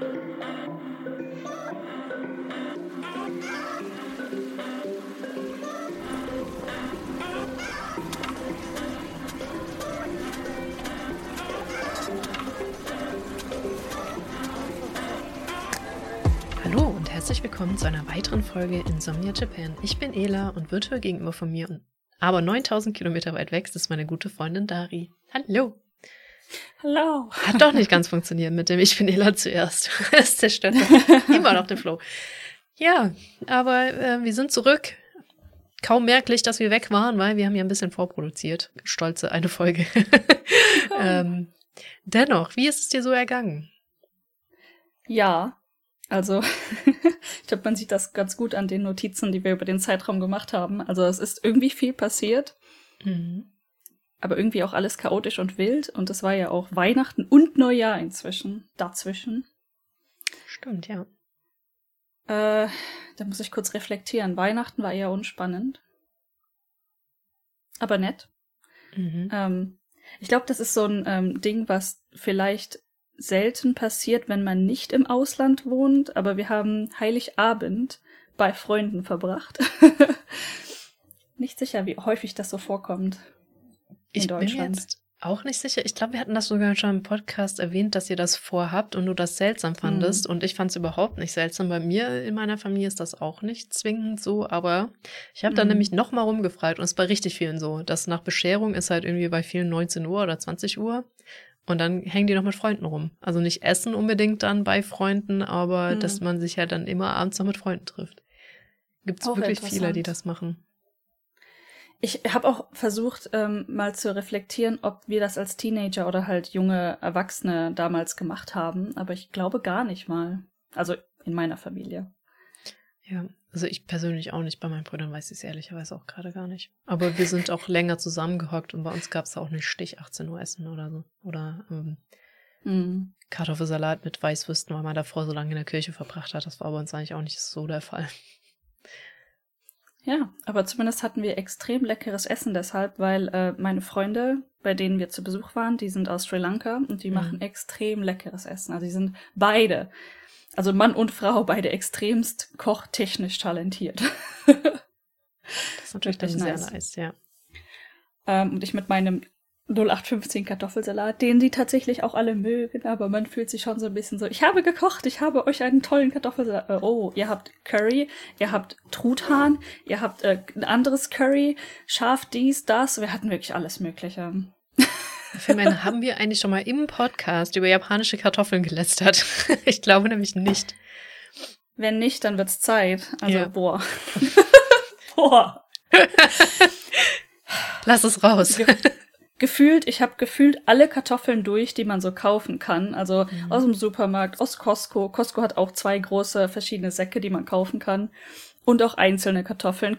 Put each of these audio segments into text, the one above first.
Hallo und herzlich willkommen zu einer weiteren Folge Insomnia Japan. Ich bin Ela und virtuell gegenüber von mir, aber 9000 Kilometer weit weg, ist meine gute Freundin Dari. Hallo. Hallo. Hat doch nicht ganz funktioniert mit dem Ich bin Ela zuerst. Es zerstört immer noch den Flow. Ja, aber äh, wir sind zurück. Kaum merklich, dass wir weg waren, weil wir haben ja ein bisschen vorproduziert. Stolze eine Folge. ähm, dennoch, wie ist es dir so ergangen? Ja, also ich glaube, man sieht das ganz gut an den Notizen, die wir über den Zeitraum gemacht haben. Also es ist irgendwie viel passiert, Mhm. Aber irgendwie auch alles chaotisch und wild. Und es war ja auch Weihnachten und Neujahr inzwischen, dazwischen. Stimmt, ja. Äh, da muss ich kurz reflektieren. Weihnachten war eher unspannend. Aber nett. Mhm. Ähm, ich glaube, das ist so ein ähm, Ding, was vielleicht selten passiert, wenn man nicht im Ausland wohnt, aber wir haben Heiligabend bei Freunden verbracht. nicht sicher, wie häufig das so vorkommt in Ich bin Deutschland. jetzt auch nicht sicher. Ich glaube, wir hatten das sogar schon im Podcast erwähnt, dass ihr das vorhabt und du das seltsam fandest. Und ich fand es überhaupt nicht seltsam. Bei mir in meiner Familie ist das auch nicht zwingend so. Aber ich habe dann Mhm. nämlich noch mal rumgefragt und es ist bei richtig vielen so, dass nach Bescherung ist halt irgendwie bei vielen 19 Uhr oder 20 Uhr. Und dann hängen die noch mit Freunden rum. Also nicht essen unbedingt dann bei Freunden, aber Mhm. dass man sich halt dann immer abends noch mit Freunden trifft. Gibt es wirklich viele, die das machen. Ich habe auch versucht, ähm, mal zu reflektieren, ob wir das als Teenager oder halt junge Erwachsene damals gemacht haben, aber ich glaube gar nicht mal. Also in meiner Familie. Ja, also ich persönlich auch nicht. Bei meinen Brüdern weiß ich es ehrlicherweise auch gerade gar nicht. Aber wir sind auch länger zusammengehockt und bei uns gab es auch nicht Stich 18 Uhr Essen oder so. Oder ähm, Mhm. Kartoffelsalat mit Weißwürsten, weil man davor so lange in der Kirche verbracht hat. Das war bei uns eigentlich auch nicht so der Fall. Ja, aber zumindest hatten wir extrem leckeres Essen deshalb, weil äh, meine Freunde, bei denen wir zu Besuch waren, die sind aus Sri Lanka und die Mhm. machen extrem leckeres Essen. Also die sind beide, also Mann und Frau, beide extremst kochtechnisch talentiert. Das ist natürlich dann Wirklich sehr nice. nice, ja. ähm, und ich mit meinem 0815 Kartoffelsalat, den sie tatsächlich auch alle mögen, aber man fühlt sich schon so ein bisschen so, ich habe gekocht, ich habe euch einen tollen Kartoffelsalat. Äh, oh, ihr habt Curry, ihr habt Truthahn, ihr habt äh, ein anderes Curry, scharf dies, das, wir hatten wirklich alles Mögliche. Philman, haben wir eigentlich schon mal im Podcast über japanische Kartoffeln gelästert? ich glaube nämlich nicht. Wenn nicht, dann wird's Zeit. Also, Ja. boah. boah. Lass es raus. Ge gefühlt, ich habe gefühlt alle Kartoffeln durch, die man so kaufen kann. Also Mhm. aus dem Supermarkt, aus Costco. Costco hat auch zwei große verschiedene Säcke, die man kaufen kann. Und auch einzelne Kartoffeln.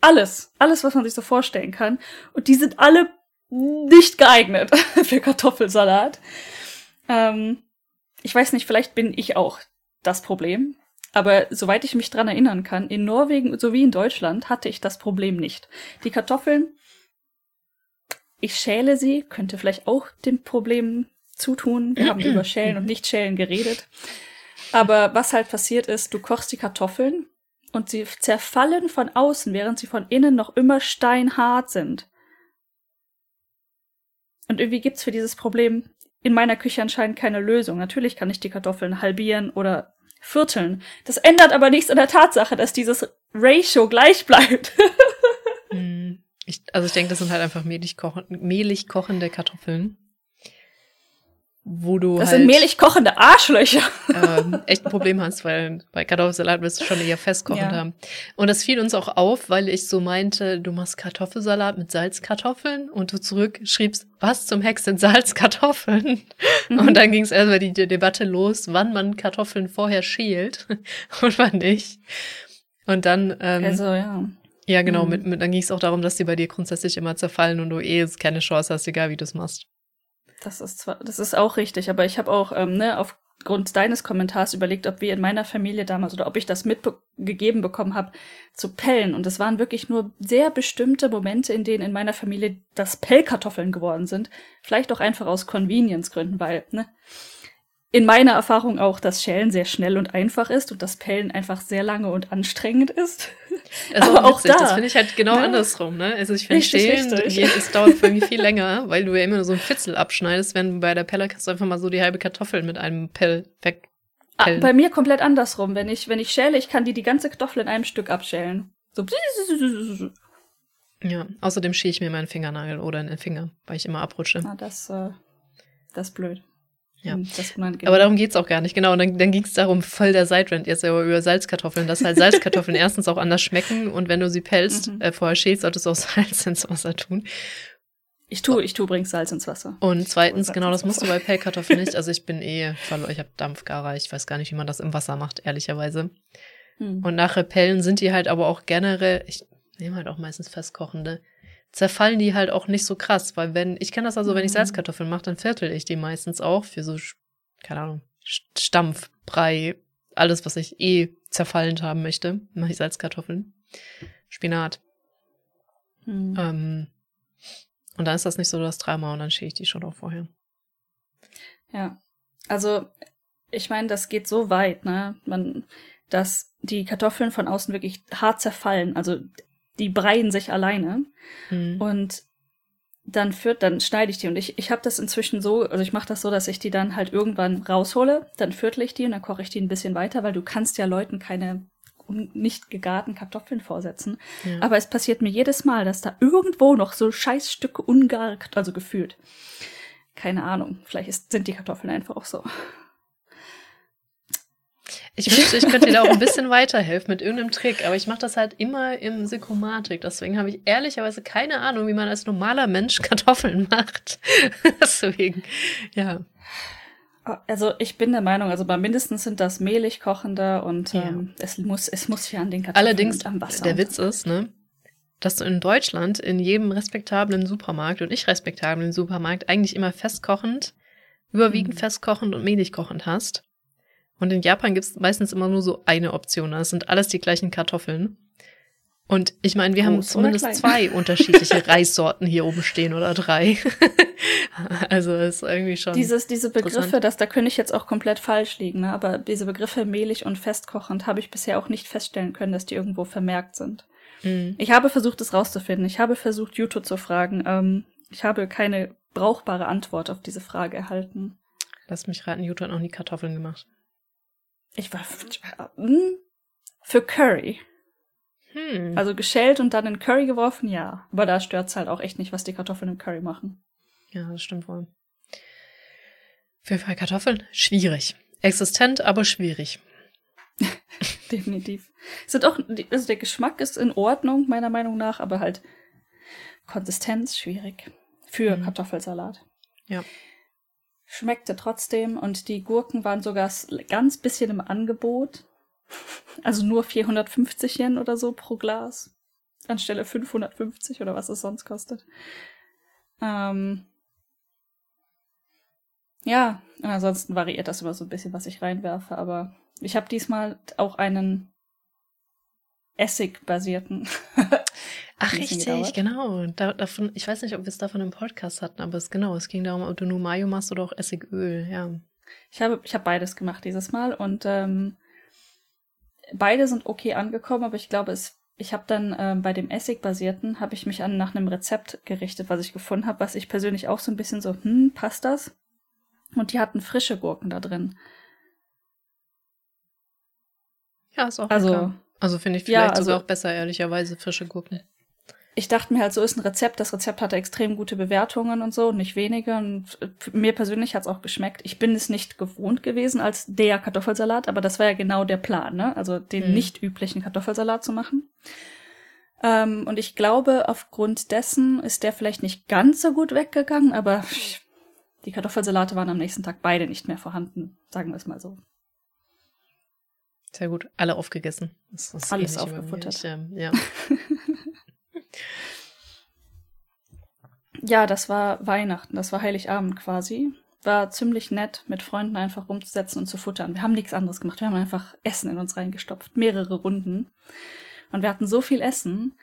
Alles. Alles, was man sich so vorstellen kann. Und die sind alle nicht geeignet für Kartoffelsalat. Ähm, ich weiß nicht, vielleicht bin ich auch das Problem. Aber soweit ich mich dran erinnern kann, in Norwegen sowie in Deutschland hatte ich das Problem nicht. Die Kartoffeln ich schäle sie, könnte vielleicht auch dem Problem zutun. Wir haben über Schälen und Nicht-Schälen geredet. Aber was halt passiert ist, du kochst die Kartoffeln und sie zerfallen von außen, während sie von innen noch immer steinhart sind. Und irgendwie gibt's für dieses Problem in meiner Küche anscheinend keine Lösung. Natürlich kann ich die Kartoffeln halbieren oder vierteln. Das ändert aber nichts an der Tatsache, dass dieses Ratio gleich bleibt. Ich, also ich denke, das sind halt einfach mehlig, kochen, mehlig kochende Kartoffeln. Wo du Das halt sind mehlig kochende Arschlöcher. ähm, echt ein Problem hast, weil bei Kartoffelsalat wirst du schon eher festkochend Ja. haben. Und das fiel uns auch auf, weil ich so meinte, du machst Kartoffelsalat mit Salzkartoffeln und du zurückschriebst, was zum Hex sind Salzkartoffeln? Mhm. Und dann ging es erstmal die, die Debatte los, wann man Kartoffeln vorher schält und wann nicht. Und dann, ähm, Also, ja. Ja genau, mhm. mit, mit, dann ging es auch darum, dass die bei dir grundsätzlich immer zerfallen und du eh keine Chance hast, egal wie du es machst. Das ist zwar, das ist auch richtig, aber ich habe auch, ähm, ne, aufgrund deines Kommentars überlegt, ob wir in meiner Familie damals oder ob ich das mitgegeben bekommen habe, zu pellen. Und es waren wirklich nur sehr bestimmte Momente, in denen in meiner Familie das Pellkartoffeln geworden sind. Vielleicht auch einfach aus Convenience-Gründen, weil, ne, in meiner Erfahrung auch, dass Schälen sehr schnell und einfach ist und das Pellen einfach sehr lange und anstrengend ist. Also auch, witzig, da, das finde ich halt genau ja. andersrum, ne? Also ich finde Schälen, es dauert für mich viel länger, weil du ja immer nur so ein Fitzel abschneidest, wenn bei der Pelle kannst du einfach mal so die halbe Kartoffel mit einem Pell weg. Ah, bei mir komplett andersrum. Wenn ich, wenn ich schäle, ich kann die die ganze Kartoffel in einem Stück abschälen. So. Ja, außerdem schäle ich mir meinen Fingernagel oder in den Finger, weil ich immer abrutsche. Ah, das, äh, das ist blöd. Ja. Hm, aber darum geht's auch gar nicht, genau. Und dann, dann ging es darum, voll der Sidetrend jetzt aber über Salzkartoffeln, dass halt Salzkartoffeln erstens auch anders schmecken und wenn du sie pelzt, mhm. äh, vorher schälst, solltest du auch Salz ins Wasser tun. Ich tue, ich tue übrigens Salz ins Wasser. Und zweitens, genau, das musst du bei Pellkartoffeln nicht. Also ich bin eh ich habe Dampfgarer, ich weiß gar nicht, wie man das im Wasser macht, ehrlicherweise. Hm. Und nach Repellen sind die halt aber auch generell, ich nehme halt auch meistens festkochende, zerfallen die halt auch nicht so krass, weil wenn, ich kenne das also, wenn ich mhm. Salzkartoffeln mache, dann viertel ich die meistens auch für so, keine Ahnung, Stampf, Brei, alles, was ich eh zerfallend haben möchte, mache ich Salzkartoffeln. Spinat. Mhm. Ähm, und dann ist das nicht so das Drama und dann schäle ich die schon auch vorher. Ja. Also, ich meine, das geht so weit, ne? Man, dass die Kartoffeln von außen wirklich hart zerfallen. Also die breien sich alleine. Mhm. Und dann führt, dann schneide ich die. Und ich, ich habe das inzwischen so, also ich mache das so, dass ich die dann halt irgendwann raushole, dann viertel ich die und dann koche ich die ein bisschen weiter, weil du kannst ja Leuten keine nicht gegarten Kartoffeln vorsetzen. Ja. Aber es passiert mir jedes Mal, dass da irgendwo noch so Scheißstücke ungar, also gefühlt. Keine Ahnung, vielleicht ist, sind die Kartoffeln einfach auch so. Ich wünschte, ich könnte dir da auch ein bisschen weiterhelfen mit irgendeinem Trick, aber ich mache das halt immer im Sekomatik. Deswegen habe ich ehrlicherweise keine Ahnung, wie man als normaler Mensch Kartoffeln macht. Deswegen, ja. Also ich bin der Meinung, also bei mindestens sind das mehlig kochende und ja. ähm, es muss es muss ja an den Kartoffeln Allerdings, am Wasser. Der Witz ist, ne, dass du in Deutschland in jedem respektablen Supermarkt und nicht respektablen Supermarkt eigentlich immer festkochend, überwiegend mhm. festkochend und mehlig kochend hast. Und in Japan gibt es meistens immer nur so eine Option. Das sind alles die gleichen Kartoffeln. Und ich meine, wir Groß haben zumindest zwei unterschiedliche Reissorten hier oben stehen oder drei. also ist irgendwie schon. Dieses, diese Begriffe, dass da könnte ich jetzt auch komplett falsch liegen, ne? aber diese Begriffe mehlig und festkochend habe ich bisher auch nicht feststellen können, dass die irgendwo vermerkt sind. Mhm. Ich habe versucht, es rauszufinden. Ich habe versucht, YouTube zu fragen. Ähm, ich habe keine brauchbare Antwort auf diese Frage erhalten. Lass mich raten, YouTube hat noch nie Kartoffeln gemacht. Ich war hm, für Curry. Hm. Also geschält und dann in Curry geworfen, ja. Aber da stört's halt auch echt nicht, was die Kartoffeln in Curry machen. Ja, das stimmt wohl. Für Kartoffeln schwierig. Existent, aber schwierig. Definitiv. Sind auch, also der Geschmack ist in Ordnung, meiner Meinung nach, aber halt Konsistenz schwierig. Für mhm. Kartoffelsalat. Ja schmeckte trotzdem und die Gurken waren sogar ganz bisschen im Angebot. Also nur 450 Yen oder so pro Glas. Anstelle 550 oder was es sonst kostet. Ähm ja, und ansonsten variiert das immer so ein bisschen, was ich reinwerfe, aber ich habe diesmal auch einen Essig-basierten Ach, richtig, genau. Da, davon, ich weiß nicht, ob wir es davon im Podcast hatten, aber es genau, es ging darum, ob du nur Mayo machst oder auch Essigöl, ja. Ich habe, ich habe beides gemacht dieses Mal und ähm, beide sind okay angekommen, aber ich glaube, es, ich habe dann ähm, bei dem Essig-basierten habe ich mich an nach einem Rezept gerichtet, was ich gefunden habe, was ich persönlich auch so ein bisschen so, hm, passt das? Und die hatten frische Gurken da drin. Ja, ist auch also, lecker. Also finde ich vielleicht ja, also, sogar auch besser, ehrlicherweise, frische Gurken ich dachte mir halt, so ist ein Rezept. Das Rezept hatte extrem gute Bewertungen und so, nicht wenige. Und mir persönlich hat's auch geschmeckt. Ich bin es nicht gewohnt gewesen als der Kartoffelsalat, aber das war ja genau der Plan, ne? Also den mhm. nicht üblichen Kartoffelsalat zu machen. Ähm, und ich glaube, aufgrund dessen ist der vielleicht nicht ganz so gut weggegangen, aber die Kartoffelsalate waren am nächsten Tag beide nicht mehr vorhanden, sagen wir es mal so. Sehr gut, alle aufgegessen. Das ist Alles aufgefuttert. Ich, ähm, ja. Ja, das war Weihnachten, das war Heiligabend quasi. War ziemlich nett, mit Freunden einfach rumzusetzen und zu futtern. Wir haben nichts anderes gemacht. Wir haben einfach Essen in uns reingestopft, mehrere Runden. Und wir hatten so viel Essen,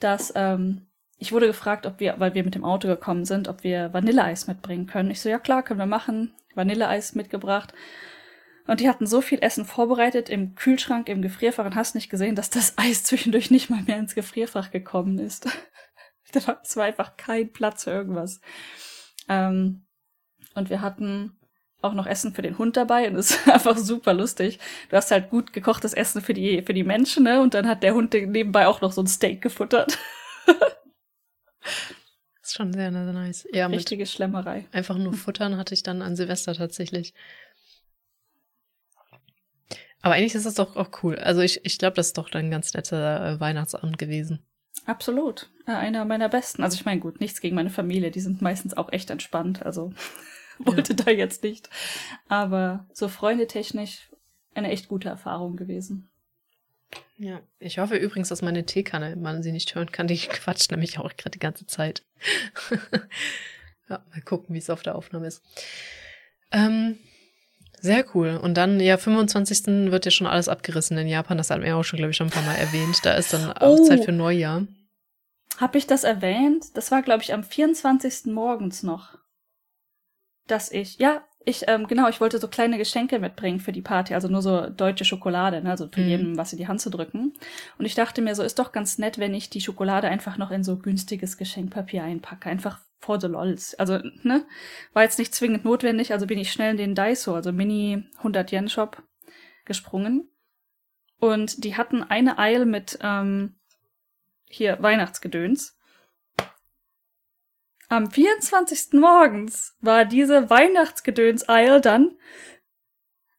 dass ähm, ich wurde gefragt, ob wir, weil wir mit dem Auto gekommen sind, ob wir Vanilleeis mitbringen können. Ich so, ja klar, können wir machen. Vanilleeis mitgebracht. Und die hatten so viel Essen vorbereitet im Kühlschrank, im Gefrierfach und hast nicht gesehen, dass das Eis zwischendurch nicht mal mehr ins Gefrierfach gekommen ist. Es war einfach kein Platz für irgendwas. Ähm, und wir hatten auch noch Essen für den Hund dabei und es ist einfach super lustig. Du hast halt gut gekochtes Essen für die, für die Menschen, ne? Und dann hat der Hund nebenbei auch noch so ein Steak gefuttert. Das ist schon sehr, sehr nice. Ja, Richtige Schlemmerei. Einfach nur futtern hatte ich dann an Silvester tatsächlich. Aber eigentlich ist das doch auch cool. Also ich, ich glaube, das ist doch ein ganz netter äh, Weihnachtsabend gewesen. Absolut. Einer meiner besten. Also ich meine, gut, nichts gegen meine Familie. Die sind meistens auch echt entspannt. Also wollte ja. da jetzt nicht. Aber so freundetechnisch eine echt gute Erfahrung gewesen. Ja, ich hoffe übrigens, dass meine Teekanne, man sie nicht hören kann, die quatscht nämlich auch gerade die ganze Zeit. ja, mal gucken, wie es auf der Aufnahme ist. Ähm, sehr cool. Und dann, ja, 25. wird ja schon alles abgerissen in Japan. Das hatten wir auch schon, glaube ich, schon ein paar Mal erwähnt. Da ist dann auch oh. Zeit für Neujahr. Hab ich das erwähnt? Das war, glaube ich, am 24. morgens noch. Dass ich, ja, ich, ähm, genau, ich wollte so kleine Geschenke mitbringen für die Party, also nur so deutsche Schokolade, ne? also für mhm. jedem was in die Hand zu drücken. Und ich dachte mir so, ist doch ganz nett, wenn ich die Schokolade einfach noch in so günstiges Geschenkpapier einpacke. Einfach vor the lols. Also, ne? War jetzt nicht zwingend notwendig, also bin ich schnell in den Daiso, also Mini 100 Yen Shop gesprungen. Und die hatten eine Eil mit, ähm, hier, Weihnachtsgedöns. Am 24. morgens war diese Weihnachtsgedöns-Eil dann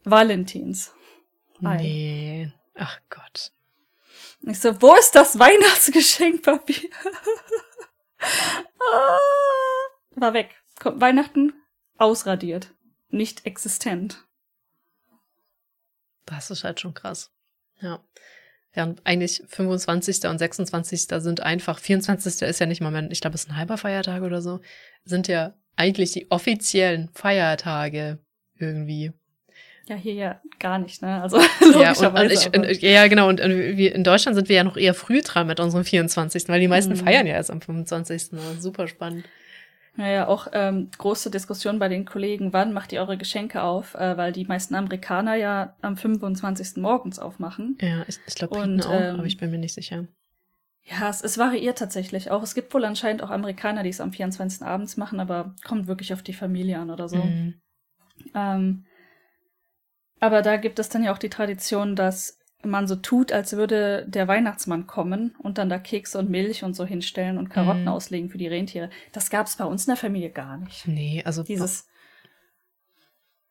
Valentins. Eil. Nee. Ach Gott. Ich so, wo ist das Weihnachtsgeschenkpapier? Ah, war weg. Weihnachten ausradiert. Nicht existent. Das ist halt schon krass. Ja. Ja, eigentlich 25. und 26. sind einfach, 24. ist ja nicht mal mehr, ich glaube, es ist ein halber Feiertag oder so, sind ja eigentlich die offiziellen Feiertage irgendwie. Ja, hier ja gar nicht, ne? Also ja, und, und ich, und, ja, genau. Und, wir, in Deutschland sind wir ja noch eher früh dran mit unserem 24., weil die meisten mhm. feiern ja erst am 25. Super spannend. Naja, auch ähm, große Diskussion bei den Kollegen, wann macht ihr eure Geschenke auf, äh, weil die meisten Amerikaner ja am 25. morgens aufmachen. Ja, ich, ich glaube Briten auch, ähm, aber ich bin mir nicht sicher. Ja, es, es variiert tatsächlich auch. Es gibt wohl anscheinend auch Amerikaner, die es am 24. abends machen, aber kommt wirklich auf die Familie an oder so. Mhm. Ähm, aber da gibt es dann ja auch die Tradition, dass man so tut, als würde der Weihnachtsmann kommen und dann da Kekse und Milch und so hinstellen und Karotten mhm. auslegen für die Rentiere. Das gab es bei uns in der Familie gar nicht. Nee, also dieses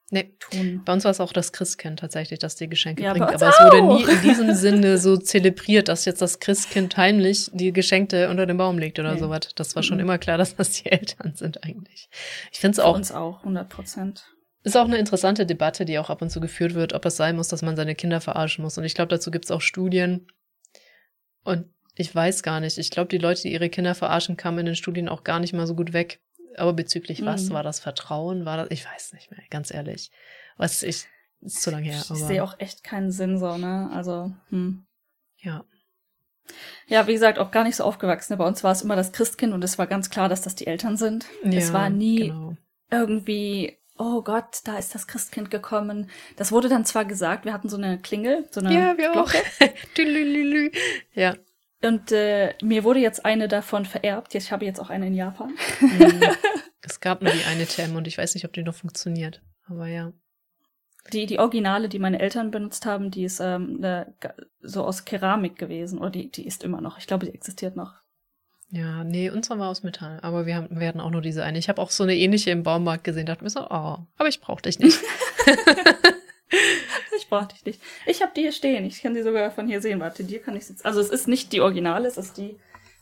Nee, tun. Bei uns war es auch das Christkind tatsächlich, das die Geschenke ja, bringt. Aber es wurde nie in diesem Sinne so zelebriert, dass jetzt das Christkind heimlich die Geschenke unter den Baum legt oder nee. sowas. Das war schon mhm. immer klar, dass das die Eltern sind eigentlich. Ich finde es auch. Bei uns auch, 100 Prozent. Ist auch eine interessante Debatte, die auch ab und zu geführt wird, ob es sein muss, dass man seine Kinder verarschen muss. Und ich glaube, dazu gibt es auch Studien. Und ich weiß gar nicht. Ich glaube, die Leute, die ihre Kinder verarschen, kamen in den Studien auch gar nicht mal so gut weg. Aber bezüglich mhm. was? War das Vertrauen? War das? Ich weiß nicht mehr, ganz ehrlich. Was ich, ist zu lange her. Ich sehe auch echt keinen Sinn so, ne? Also, hm. Ja. Ja, wie gesagt, auch gar nicht so aufgewachsen. Bei uns war es immer das Christkind und es war ganz klar, dass das die Eltern sind. Ja, es war nie genau. irgendwie oh Gott, da ist das Christkind gekommen. Das wurde dann zwar gesagt, wir hatten so eine Klingel, so eine ja, wir Glocke. Auch. ja. Und äh, mir wurde jetzt eine davon vererbt. Ich habe jetzt auch eine in Japan. Mhm. es gab nur die eine TM und ich weiß nicht, ob die noch funktioniert. Aber ja. Die, die Originale, die meine Eltern benutzt haben, die ist ähm, ne, so aus Keramik gewesen. Oder die, die ist immer noch. Ich glaube, die existiert noch. Ja, nee, unsere war aus Metall. Aber wir, haben, wir hatten auch nur diese eine. Ich habe auch so eine ähnliche im Baumarkt gesehen. dachte mir so, oh, aber ich brauch dich nicht. ich brauch dich nicht. Ich habe die hier stehen. Ich kann die sogar von hier sehen. Warte, dir kann ich jetzt. Also es ist nicht die Originale, es ist die,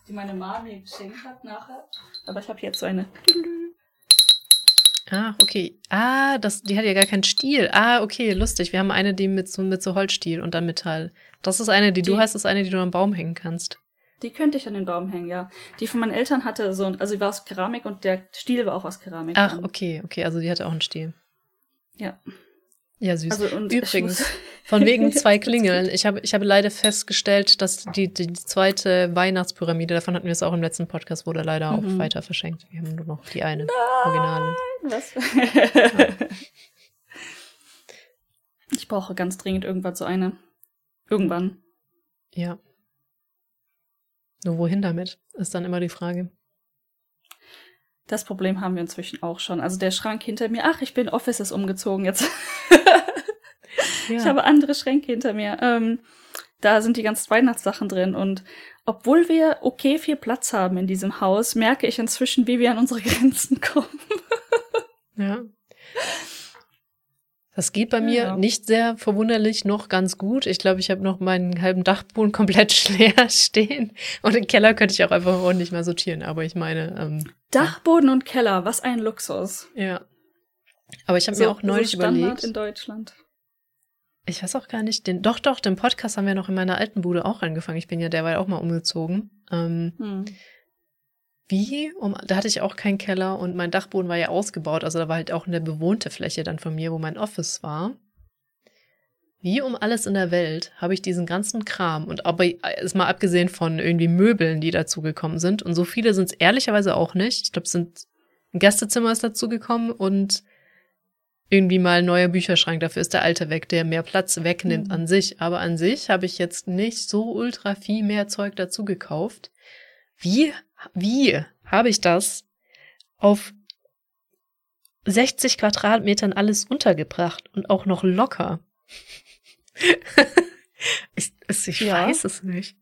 die meine Mama mir geschenkt hat nachher. Aber ich habe jetzt so eine. Ah, okay. Ah, das, die hat ja gar keinen Stiel. Ah, okay, lustig. Wir haben eine, die mit so, mit so Holzstiel und dann Metall. Das ist eine, die, die du hast, ist eine, die du am Baum hängen kannst. Die könnte ich an den Baum hängen, ja. Die von meinen Eltern hatte so, also sie war aus Keramik und der Stiel war auch aus Keramik. Ach, okay, okay, also die hatte auch einen Stiel. Ja. Ja, süß. Also, Übrigens, von wegen zwei Klingeln. Ich habe, ich habe leider festgestellt, dass die, die zweite Weihnachtspyramide, davon hatten wir es auch im letzten Podcast, wurde leider auch Mhm. weiter verschenkt. Wir haben nur noch die eine Originale. Was? ich brauche ganz dringend irgendwann so eine. Irgendwann. Ja. Nur wohin damit, ist dann immer die Frage. Das Problem haben wir inzwischen auch schon. Also der Schrank hinter mir. Ach, ich bin Offices umgezogen jetzt. Ja. Ich habe andere Schränke hinter mir. Ähm, da sind die ganzen Weihnachtssachen drin. Und obwohl wir okay viel Platz haben in diesem Haus, merke ich inzwischen, wie wir an unsere Grenzen kommen. Ja. Das geht bei mir Ja. nicht sehr verwunderlich noch ganz gut. Ich glaube, ich habe noch meinen halben Dachboden komplett leer stehen. Und im Keller könnte ich auch einfach ordentlich mal sortieren. Aber ich meine, ähm, Dachboden und Keller, was ein Luxus. ja. Aber ich habe mir auch neulich so Standard überlegt, in Deutschland. ich weiß auch gar nicht, den, doch, doch, den Podcast haben wir noch in meiner alten Bude auch angefangen. Ich bin ja derweil auch mal umgezogen. Ähm, Hm. Wie? Um, da hatte ich auch keinen Keller und mein Dachboden war ja ausgebaut. Also da war halt auch eine bewohnte Fläche dann von mir, wo mein Office war. Wie um alles in der Welt habe ich diesen ganzen Kram und aber ist mal abgesehen von irgendwie Möbeln, die dazugekommen sind. Und so viele sind es ehrlicherweise auch nicht. Ich glaube, es sind ein Gästezimmer ist dazugekommen und irgendwie mal ein neuer Bücherschrank. Dafür ist der alte weg, der mehr Platz wegnimmt Mhm. an sich. Aber an sich habe ich jetzt nicht so ultra viel mehr Zeug dazu gekauft. Wie, wie habe ich das auf 60 Quadratmetern alles untergebracht und auch noch locker? ich ich Ja. weiß es nicht.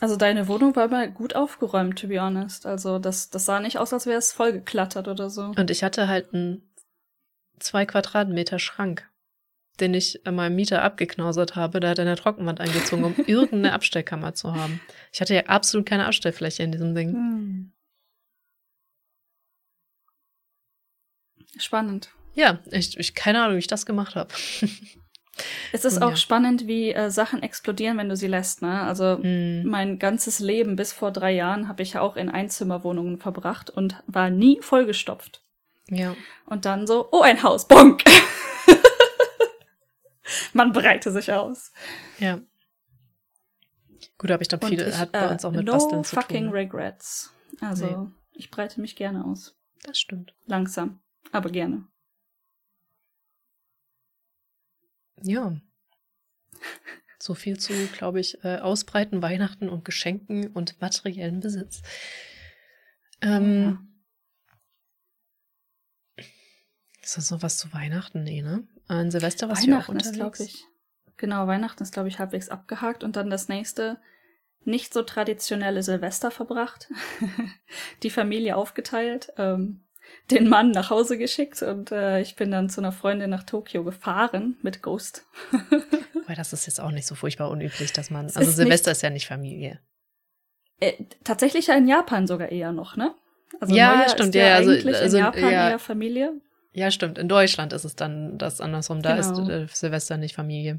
Also deine Wohnung war immer gut aufgeräumt, to be honest. Also das, das sah nicht aus, als wäre es vollgeklettert oder so. Und ich hatte halt einen zwei Quadratmeter Schrank, den ich meinem Mieter abgeknausert habe. Da hat er eine Trockenwand eingezogen, um irgendeine Abstellkammer zu haben. Ich hatte ja absolut keine Abstellfläche in diesem Ding. Hm. Spannend. Ja, ich, ich keine Ahnung, wie ich das gemacht habe. Es ist auch ja. spannend, wie äh, Sachen explodieren, wenn du sie lässt. Ne? Also Hm. mein ganzes Leben bis vor drei Jahren habe ich ja auch in Einzimmerwohnungen verbracht und war nie vollgestopft. Ja. Und dann so, oh, ein Haus, bonk. Man breite sich aus. Ja. Gut, aber ich glaube, Und viele ich, hat bei äh, uns auch mit no Basteln zu fucking tun. regrets. Also, Nee. ich breite mich gerne aus. Das stimmt. Langsam, aber gerne. Ja. So viel zu, glaube ich, äh, Ausbreiten, Weihnachten und Geschenken und materiellen Besitz. Ähm, Ist das noch was zu Weihnachten? Nee, ne? An Silvester was wir auch Weihnachten ist, glaube unterwegs. ich. Genau, Weihnachten ist, glaube ich, halbwegs abgehakt. Und dann das nächste, nicht so traditionelle Silvester verbracht. Die Familie aufgeteilt, ähm, den Mann nach Hause geschickt und äh, ich bin dann zu einer Freundin nach Tokio gefahren mit Ghost. Weil das ist jetzt auch nicht so furchtbar unüblich, dass man. Es Also ist Silvester ist ja nicht Familie. Äh, tatsächlich ja in Japan sogar eher noch, ne? Also Ja, Neujahr stimmt, ist ja, ja, also- eigentlich also, in Japan ja. eher Familie. Ja, stimmt. In Deutschland ist es dann das andersrum. Da Genau. ist äh, Silvester nicht Familie.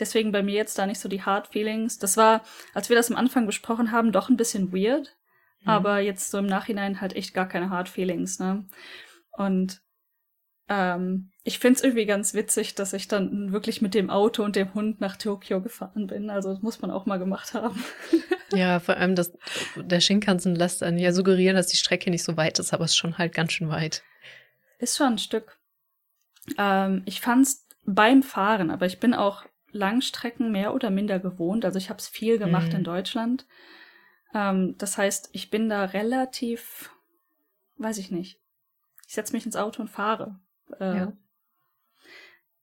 Deswegen bei mir jetzt da nicht so die Hard Feelings. Das war, als wir das am Anfang besprochen haben, doch ein bisschen weird. Mhm. Aber jetzt so im Nachhinein halt echt gar keine Hard Feelings, ne? Und ähm, ich find's irgendwie ganz witzig, dass ich dann wirklich mit dem Auto und dem Hund nach Tokio gefahren bin. Also das muss man auch mal gemacht haben. Ja, vor allem das, der Shinkansen lässt einen ja suggerieren, dass die Strecke nicht so weit ist, aber es ist schon halt ganz schön weit. Ist schon ein Stück. Ähm, ich fand's beim Fahren, aber ich bin auch Langstrecken mehr oder minder gewohnt. Also ich habe es viel gemacht Mhm. in Deutschland. Ähm, das heißt, ich bin da relativ, weiß ich nicht. Ich setze mich ins Auto und fahre. Äh, Ja.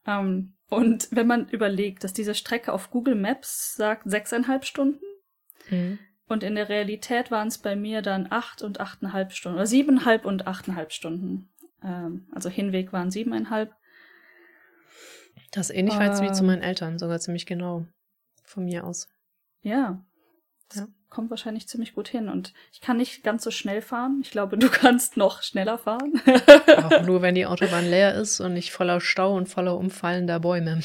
ähm, und wenn man überlegt, dass diese Strecke auf Google Maps sagt sechseinhalb Stunden Mhm. und in der Realität waren es bei mir dann acht und achteinhalb Stunden oder siebeneinhalb und achteinhalb Stunden. Ähm, also Hinweg waren siebeneinhalb. Das ist ähnlich weit wie zu meinen Eltern, sogar ziemlich genau. Von mir aus. Ja. Das Ja. kommt wahrscheinlich ziemlich gut hin. Und ich kann nicht ganz so schnell fahren. Ich glaube, du kannst noch schneller fahren. Auch nur wenn die Autobahn leer ist und nicht voller Stau und voller umfallender Bäume.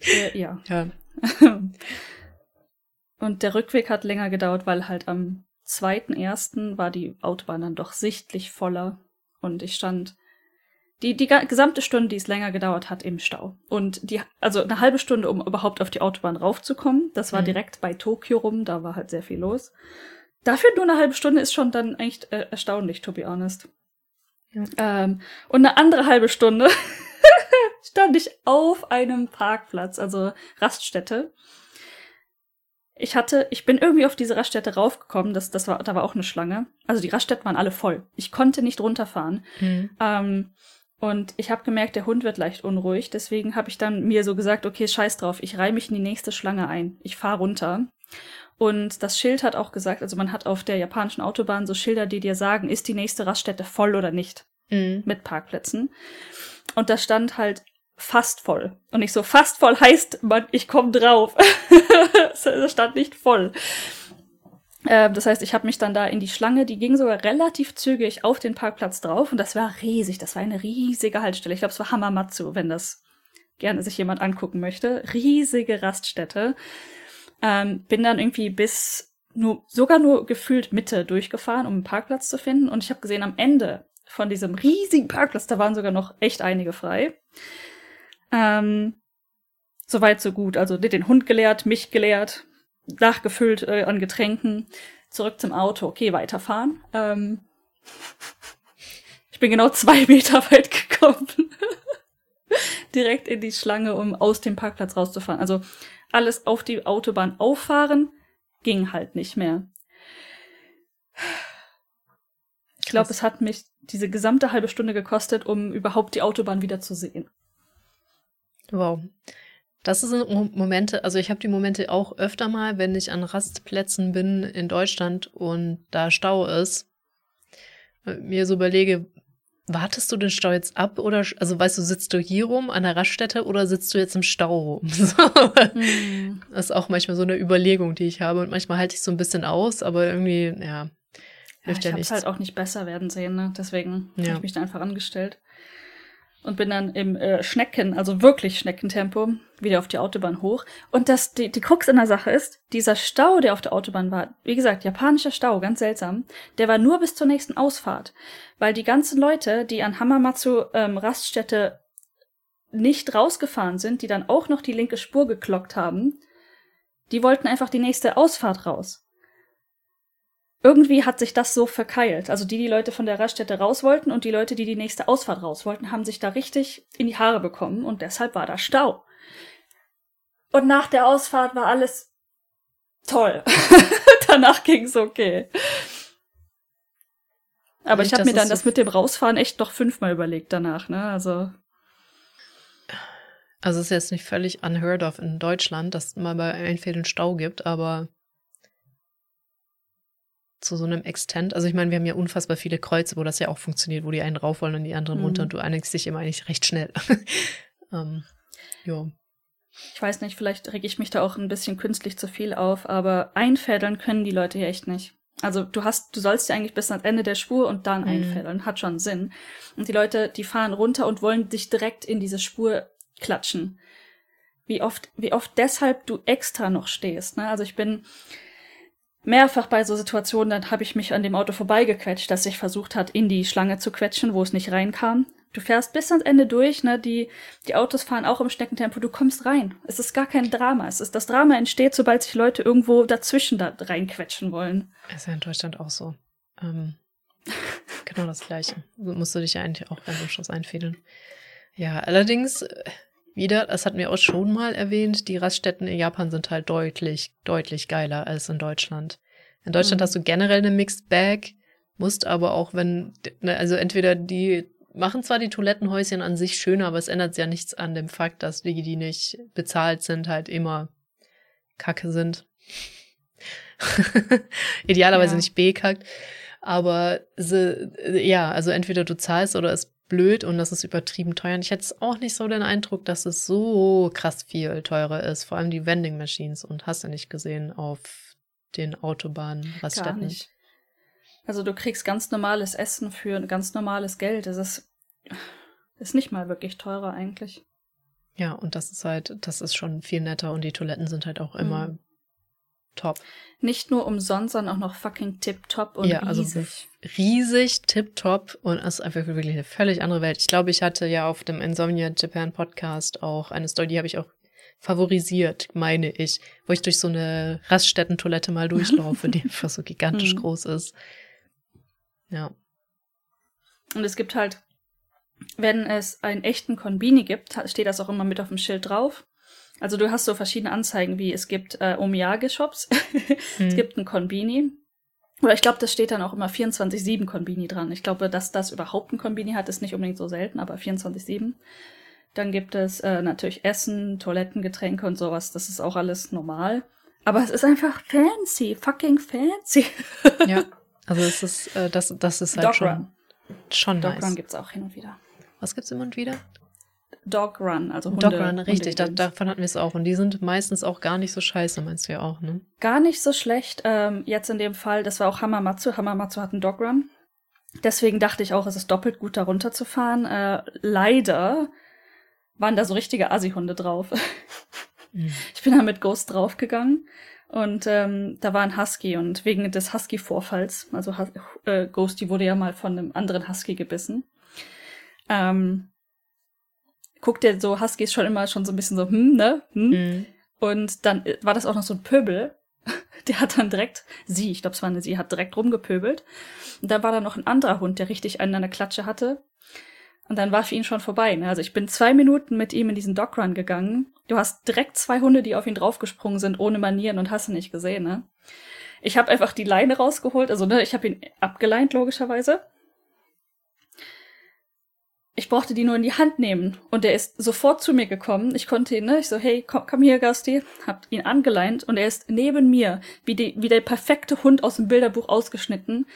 äh, ja. Ja. Und der Rückweg hat länger gedauert, weil halt am 2.1. war die Autobahn dann doch sichtlich voller. Und ich stand die, die gesamte Stunde, die es länger gedauert hat, im Stau. Und die, also eine halbe Stunde, um überhaupt auf die Autobahn raufzukommen. Das war mhm. direkt bei Tokio rum, da war halt sehr viel los. Dafür nur eine halbe Stunde ist schon dann echt äh, erstaunlich, to be honest. Ja. Ähm, und eine andere halbe Stunde stand ich auf einem Parkplatz, also Raststätte. Ich hatte, ich bin irgendwie auf diese Raststätte raufgekommen, das, das war, da war auch eine Schlange. Also die Raststätten waren alle voll. Ich konnte nicht runterfahren. Mhm. Ähm, und ich habe gemerkt, der Hund wird leicht unruhig. Deswegen habe ich dann mir so gesagt, okay, scheiß drauf, ich reihe mich in die nächste Schlange ein. Ich fahre runter. Und das Schild hat auch gesagt, also man hat auf der japanischen Autobahn so Schilder, die dir sagen, ist die nächste Raststätte voll oder nicht. Mhm. Mit Parkplätzen. Und da stand halt fast voll. Und nicht so, fast voll heißt, man, ich komme drauf. das stand nicht voll. Äh, das heißt, ich habe mich dann da in die Schlange, die ging sogar relativ zügig auf den Parkplatz drauf und das war riesig. Das war eine riesige Haltestelle. Ich glaube, es war Hamamatsu, wenn das gerne sich jemand angucken möchte. Riesige Raststätte. Ähm, bin dann irgendwie bis nur, sogar nur gefühlt Mitte durchgefahren, um einen Parkplatz zu finden. Und ich habe gesehen, am Ende von diesem riesigen Parkplatz, da waren sogar noch echt einige frei. Ähm, Soweit, so gut. Also den Hund geleert, mich geleert, nachgefüllt äh, an Getränken, zurück zum Auto. Okay, weiterfahren. Ähm, ich bin genau zwei Meter weit gekommen. Direkt in die Schlange, um aus dem Parkplatz rauszufahren. Also alles auf die Autobahn auffahren ging halt nicht mehr. Ich glaube, es hat mich diese gesamte halbe Stunde gekostet, um überhaupt die Autobahn wieder zu sehen. Wow. Das sind Momente, also ich habe die Momente auch öfter mal, wenn ich an Rastplätzen bin in Deutschland und da Stau ist, äh, mir so überlege, wartest du den Stau jetzt ab oder, also weißt du, sitzt du hier rum an der Raststätte oder sitzt du jetzt im Stau rum? mhm. Das ist auch manchmal so eine Überlegung, die ich habe und manchmal halte ich so ein bisschen aus, aber irgendwie, ja, hilft ja, ja nichts. Ich halt auch nicht besser werden sehen, ne? deswegen ja. habe ich mich da einfach angestellt und bin dann im äh, Schnecken, also wirklich Schneckentempo, wieder auf die Autobahn hoch. Und das, die, die Krux in der Sache ist, dieser Stau, der auf der Autobahn war, wie gesagt, japanischer Stau, ganz seltsam, der war nur bis zur nächsten Ausfahrt. Weil die ganzen Leute, die an Hamamatsu ähm, Raststätte nicht rausgefahren sind, die dann auch noch die linke Spur geklockt haben, die wollten einfach die nächste Ausfahrt raus irgendwie hat sich das so verkeilt. Also die, die Leute von der Raststätte raus wollten und die Leute, die die nächste Ausfahrt raus wollten, haben sich da richtig in die Haare bekommen und deshalb war da Stau. Und nach der Ausfahrt war alles toll. Danach ging's okay. Aber ich habe mir dann das mit dem Rausfahren echt noch fünfmal überlegt danach, ne? Also. Also es ist jetzt nicht völlig unheard of in Deutschland, dass es mal bei Einfällen Stau gibt, aber zu so einem Extent. Also ich meine, wir haben ja unfassbar viele Kreuze, wo das ja auch funktioniert, wo die einen rauf wollen und die anderen mhm. runter und du einigst dich immer eigentlich recht schnell. ähm, jo. Ich weiß nicht, vielleicht reg ich mich da auch ein bisschen künstlich zu viel auf, aber einfädeln können die Leute hier echt nicht. Also du hast, du sollst ja eigentlich bis ans Ende der Spur und dann mhm. einfädeln, hat schon Sinn. Und die Leute, die fahren runter und wollen dich direkt in diese Spur klatschen. Wie oft, wie oft deshalb du extra noch stehst. Ne? Also ich bin, mehrfach bei so Situationen, dann habe ich mich an dem Auto vorbeigequetscht, das sich versucht hat, in die Schlange zu quetschen, wo es nicht reinkam. Du fährst bis ans Ende durch, ne? Die, die Autos fahren auch im Schneckentempo, du kommst rein. Es ist gar kein Drama. Es ist, das Drama entsteht, sobald sich Leute irgendwo dazwischen da reinquetschen wollen. Ist ja in Deutschland auch so. Ähm, genau das Gleiche. Musst du dich ja eigentlich auch beim Anschluss einfädeln. Ja, allerdings, äh, wieder, das hatten wir auch schon mal erwähnt, die Raststätten in Japan sind halt deutlich, deutlich geiler als in Deutschland. In Deutschland mhm. hast du generell eine Mixed Bag, musst aber auch, wenn, ne, also entweder die machen zwar die Toilettenhäuschen an sich schöner, aber es ändert ja nichts an dem Fakt, dass die, die nicht bezahlt sind, halt immer Kacke sind. Idealerweise ja. nicht bekackt. Aber sie, ja, also entweder du zahlst oder es blöd und das ist übertrieben teuer. Und ich hätte auch nicht so den Eindruck, dass es so krass viel teurer ist. Vor allem die Vending Machines und hast du nicht gesehen auf den Autobahnen, Gar nicht. Also du kriegst ganz normales Essen für ganz normales Geld. Das ist, ist nicht mal wirklich teurer eigentlich. Ja, und das ist halt, das ist schon viel netter und die Toiletten sind halt auch immer mhm. Top. Nicht nur umsonst, sondern auch noch fucking tip-top und ja, also riesig. riesig, tipptopp und es ist einfach wirklich eine völlig andere Welt. Ich glaube, ich hatte ja auf dem Insomnia Japan Podcast auch eine Story, die habe ich auch favorisiert, meine ich, wo ich durch so eine Raststättentoilette mal durchlaufe, die einfach so gigantisch Mhm. groß ist. Ja. Und es gibt halt, wenn es einen echten Konbini gibt, steht das auch immer mit auf dem Schild drauf. Also du hast so verschiedene Anzeigen, wie es gibt äh, Omiyage-Shops, es Hm. gibt einen Konbini. Oder ich glaube, das steht dann auch immer 24-7 Konbini dran. Ich glaube, dass das überhaupt ein Konbini hat, ist nicht unbedingt so selten, aber 24-7. Dann gibt es äh, natürlich Essen, Toiletten, Getränke und sowas. Das ist auch alles normal. Aber es ist einfach fancy, fucking fancy. ja. Also es ist, äh, das, das ist halt Dog schon, Run. schon Dog nice. Run gibt's auch hin und wieder. Was gibt's immer und wieder? Dog Run, also Hunde. Dog Run, richtig, da, davon hatten wir es auch. Und die sind meistens auch gar nicht so scheiße, meinst du ja auch, ne? Gar nicht so schlecht. Ähm, jetzt in dem Fall, das war auch Hamamatsu. Hamamatsu hat einen Dog Run. Deswegen dachte ich auch, es ist doppelt gut, da runterzufahren. Äh, leider waren da so richtige Assi-Hunde drauf. Mhm. Ich bin da mit Ghost draufgegangen und ähm, da war ein Husky und wegen des Husky-Vorfalls, also Hus äh, Ghost, die wurde ja mal von einem anderen Husky gebissen. Ähm, guckt der so Huskies schon immer schon so ein bisschen so, hm, ne? Hm? Mhm. Und dann äh, war das auch noch so ein Pöbel. Der hat dann direkt, sie, ich glaube, es war eine sie, hat direkt rumgepöbelt. Und dann war da noch ein anderer Hund, der richtig einen an der Klatsche hatte. Und dann war für ihn schon vorbei. Ne? Also ich bin zwei Minuten mit ihm in diesen Dogrun gegangen. Du hast direkt zwei Hunde, die auf ihn draufgesprungen sind, ohne Manieren und hast du nicht gesehen, ne? Ich habe einfach die Leine rausgeholt, also ne, ich habe ihn abgeleint, logischerweise. Ich brauchte die nur in die Hand nehmen und er ist sofort zu mir gekommen. Ich konnte ihn, ne, ich so, hey, komm, komm hier, Gasti, hab ihn angeleint und er ist neben mir, wie, die, wie der perfekte Hund aus dem Bilderbuch ausgeschnitten,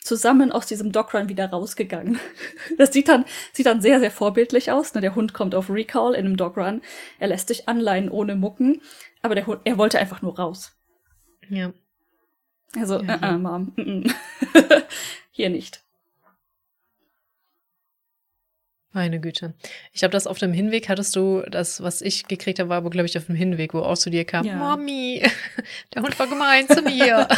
zusammen aus diesem Dogrun wieder rausgegangen. Das sieht dann, sieht dann sehr, sehr vorbildlich aus. Ne? Der Hund kommt auf Recall in einem Dogrun. Er lässt sich anleihen ohne Mucken. Aber der Hund, er wollte einfach nur raus. Ja. Also, Ja, äh, ja. äh, Mom. mm, mm. Hier nicht. Meine Güte. Ich habe das auf dem Hinweg, hattest du das, was ich gekriegt habe, war aber, glaube ich, auf dem Hinweg, wo auch zu dir kam, Ja. Mami, der Hund war gemein zu mir.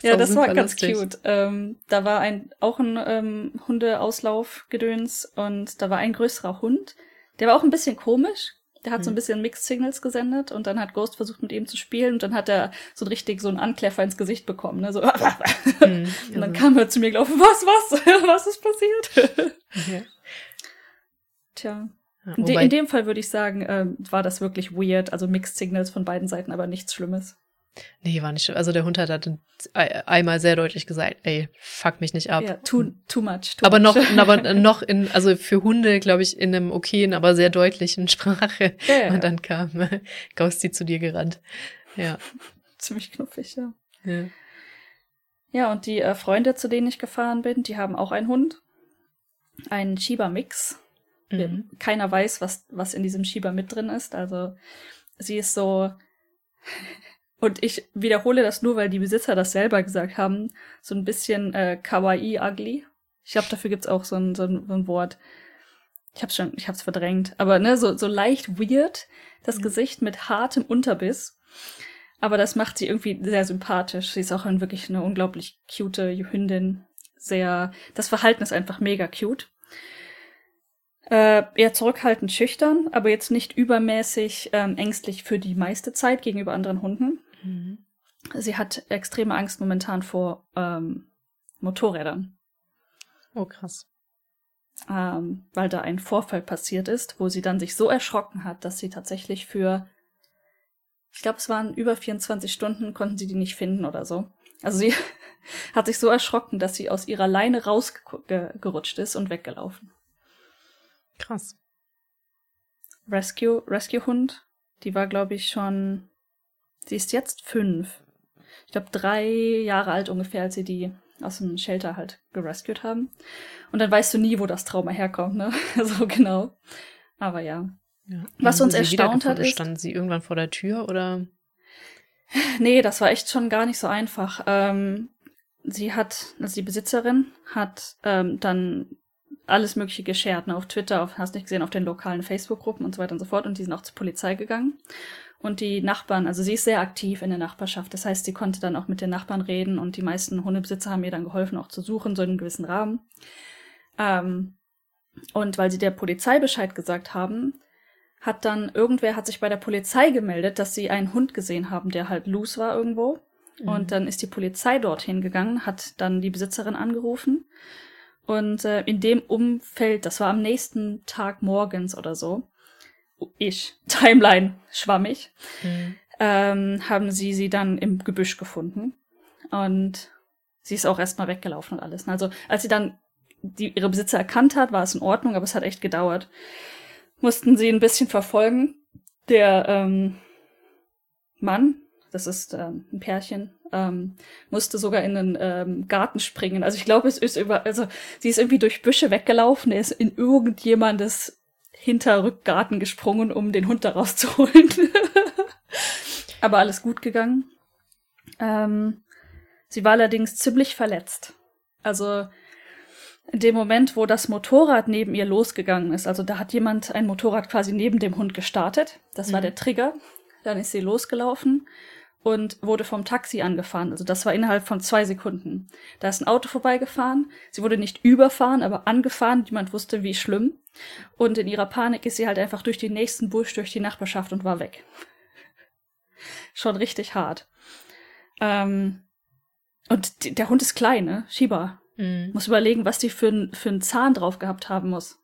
Ja, das war ganz lustig. cute. Ähm, da war ein auch ein ähm, Hundeauslauf-Gedöns und da war ein größerer Hund. Der war auch ein bisschen komisch. Der hat so ein Hm. bisschen Mixed Signals gesendet und dann hat Ghost versucht mit ihm zu spielen und dann hat er so ein richtig so einen Ankläffer ins Gesicht bekommen, ne? So. Hm, Und dann also, kam er zu mir gelaufen, was, was, was ist passiert? ja. Tja. Ja, In, de in dem Fall würde ich sagen, ähm, war das wirklich weird, also Mixed Signals von beiden Seiten, aber nichts Schlimmes. Nee, war nicht schlimm. Also der Hund hat ei- einmal sehr deutlich gesagt, ey, fuck mich nicht ab. Ja, too, too much. Too aber much. noch, aber noch in, also für Hunde, glaube ich, in einem okayen, aber sehr deutlichen Sprache. Ja, Und dann kam äh, Ghosty zu dir gerannt. Ja. ziemlich knuffig, ja. ja. Ja, und die äh, Freunde, zu denen ich gefahren bin, die haben auch einen Hund. Einen Shiba-Mix. Mhm. Keiner weiß, was, was in diesem Shiba mit drin ist. Also sie ist so. Und ich wiederhole das nur, weil die Besitzer das selber gesagt haben. So ein bisschen äh, kawaii ugly. Ich glaube, dafür gibt's auch so ein, so, ein, so ein Wort. Ich hab's schon, ich hab's verdrängt. Aber ne, so, so leicht weird, das Mhm. Gesicht mit hartem Unterbiss. Aber das macht sie irgendwie sehr sympathisch. Sie ist auch ein, wirklich eine unglaublich cute Hündin. Sehr, das Verhalten ist einfach mega cute. Äh, eher zurückhaltend schüchtern, aber jetzt nicht übermäßig ähm, ängstlich für die meiste Zeit gegenüber anderen Hunden. Mhm. Sie hat extreme Angst momentan vor ähm, Motorrädern, Oh, krass. ähm, weil da ein Vorfall passiert ist, wo sie dann sich so erschrocken hat, dass sie tatsächlich für, ich glaube, es waren über 24 Stunden, konnten sie die nicht finden oder so. Also sie hat sich so erschrocken, dass sie aus ihrer Leine rausgerutscht ist und weggelaufen. Krass. Rescue, Rescue-Hund. Die war, glaube ich, schon. Sie ist jetzt fünf. Ich glaube, drei Jahre alt ungefähr, als sie die aus dem Shelter halt gerescued haben. Und dann weißt du nie, wo das Trauma herkommt, ne? so genau. Aber ja. Ja. Was uns erstaunt hat, ist- Standen sie irgendwann vor der Tür oder? Nee, das war echt schon gar nicht so einfach. Ähm, sie hat, also die Besitzerin hat ähm, dann alles Mögliche geshared, ne, auf Twitter, auf, hast nicht gesehen, auf den lokalen Facebook-Gruppen und so weiter und so fort. Und die sind auch zur Polizei gegangen. Und die Nachbarn, also sie ist sehr aktiv in der Nachbarschaft. Das heißt, sie konnte dann auch mit den Nachbarn reden und die meisten Hundebesitzer haben ihr dann geholfen, auch zu suchen, so in einem gewissen Rahmen. Ähm, und weil sie der Polizei Bescheid gesagt haben, hat dann irgendwer hat sich bei der Polizei gemeldet, dass sie einen Hund gesehen haben, der halt loose war irgendwo. Mhm. Und dann ist die Polizei dorthin gegangen, hat dann die Besitzerin angerufen. Und äh, in dem Umfeld, das war am nächsten Tag morgens oder so, ich, Timeline, schwammig, mhm. ähm, haben sie sie dann im Gebüsch gefunden. Und sie ist auch erstmal weggelaufen und alles. Also als sie dann die, ihre Besitzer erkannt hat, war es in Ordnung, aber es hat echt gedauert. Mussten sie ein bisschen verfolgen. Der ähm, Mann, das ist ähm, ein Pärchen, ähm, musste sogar in den ähm, Garten springen. Also ich glaube, es ist über, also sie ist irgendwie durch Büsche weggelaufen, er ist in irgendjemandes Hinterrückgarten gesprungen, um den Hund da rauszuholen. Aber alles gut gegangen. Ähm, sie war allerdings ziemlich verletzt. Also in dem Moment, wo das Motorrad neben ihr losgegangen ist, also da hat jemand ein Motorrad quasi neben dem Hund gestartet. Das mhm. war der Trigger. Dann ist sie losgelaufen und wurde vom Taxi angefahren. Also das war innerhalb von zwei Sekunden. Da ist ein Auto vorbeigefahren. Sie wurde nicht überfahren, aber angefahren. Niemand wusste, wie schlimm. Und in ihrer Panik ist sie halt einfach durch den nächsten Busch, durch die Nachbarschaft und war weg. Schon richtig hart. Ähm, und der Hund ist klein, ne? Shiba. Mhm. Muss überlegen, was die für, für einen Zahn drauf gehabt haben muss.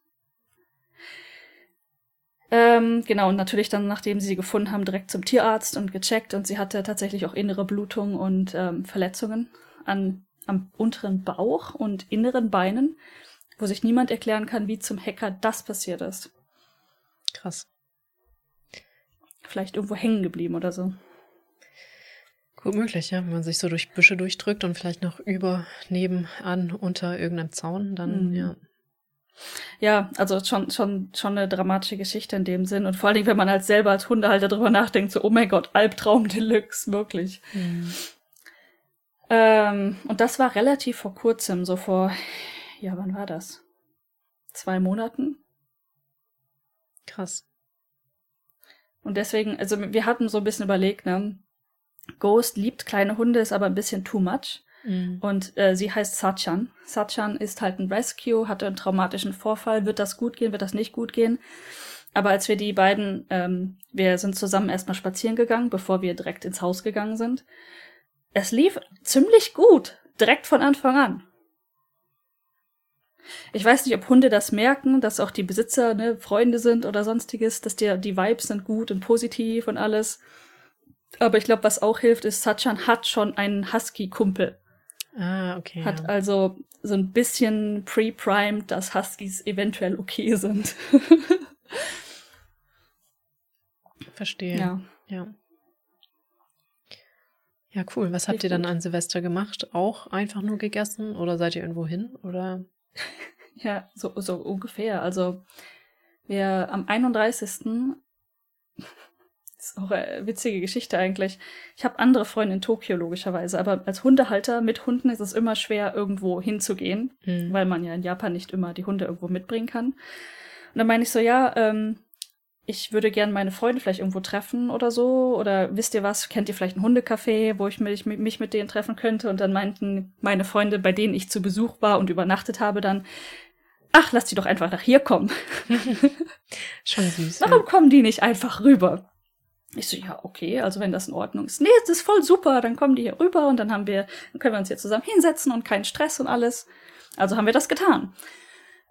Ähm, genau, und natürlich dann, nachdem sie sie gefunden haben, direkt zum Tierarzt und gecheckt. Und sie hatte tatsächlich auch innere Blutung und ähm, Verletzungen an, am unteren Bauch und inneren Beinen, wo sich niemand erklären kann, wie zum Hacker das passiert ist. Krass. Vielleicht irgendwo hängen geblieben oder so. Gut möglich, ja. Wenn man sich so durch Büsche durchdrückt und vielleicht noch über, nebenan, unter irgendeinem Zaun, dann, mhm. ja, ja, also schon, schon, schon eine dramatische Geschichte in dem Sinn. Und vor allen Dingen, wenn man als selber als Hundehalter drüber nachdenkt, so, oh mein Gott, Albtraum Deluxe, wirklich. Mhm. Ähm, und das war relativ vor kurzem, so vor, ja, wann war das? Zwei Monaten? Krass. Und deswegen, also wir hatten so ein bisschen überlegt, ne? Ghost liebt kleine Hunde, ist aber ein bisschen too much. Mhm. Und äh, sie heißt Sachan. Sachan ist halt ein Rescue, hatte einen traumatischen Vorfall. Wird das gut gehen, wird das nicht gut gehen? Aber als wir die beiden, ähm, wir sind zusammen erstmal spazieren gegangen, bevor wir direkt ins Haus gegangen sind. Es lief ziemlich gut, direkt von Anfang an. Ich weiß nicht, ob Hunde das merken, dass auch die Besitzer ne, Freunde sind oder sonstiges, dass die, die Vibes sind gut und positiv und alles. Aber ich glaube, was auch hilft, ist, Sachan hat schon einen Husky-Kumpel. Ah, okay. Hat ja. also so ein bisschen pre-primed, dass Huskies eventuell okay sind. Verstehe. Ja. Ja. Ja, cool. Was habt ihr dann an Silvester gemacht? Auch einfach nur gegessen oder seid ihr irgendwo hin oder? ja, so, so ungefähr. Also wir am 31. Das ist auch eine witzige Geschichte eigentlich. Ich habe andere Freunde in Tokio logischerweise, aber als Hundehalter mit Hunden ist es immer schwer, irgendwo hinzugehen, mhm. weil man ja in Japan nicht immer die Hunde irgendwo mitbringen kann. Und dann meine ich so, ja, ähm, ich würde gern meine Freunde vielleicht irgendwo treffen oder so. Oder wisst ihr was, kennt ihr vielleicht ein Hundecafé, wo ich mich, mich mit denen treffen könnte? Und dann meinten meine Freunde, bei denen ich zu Besuch war und übernachtet habe, dann, ach, lass die doch einfach nach hier kommen. Schon süß. Warum ja. kommen die nicht einfach rüber? Ich so, ja, okay, also wenn das in Ordnung ist. Nee, das ist voll super, dann kommen die hier rüber und dann haben wir, dann können wir uns hier zusammen hinsetzen und keinen Stress und alles. Also haben wir das getan.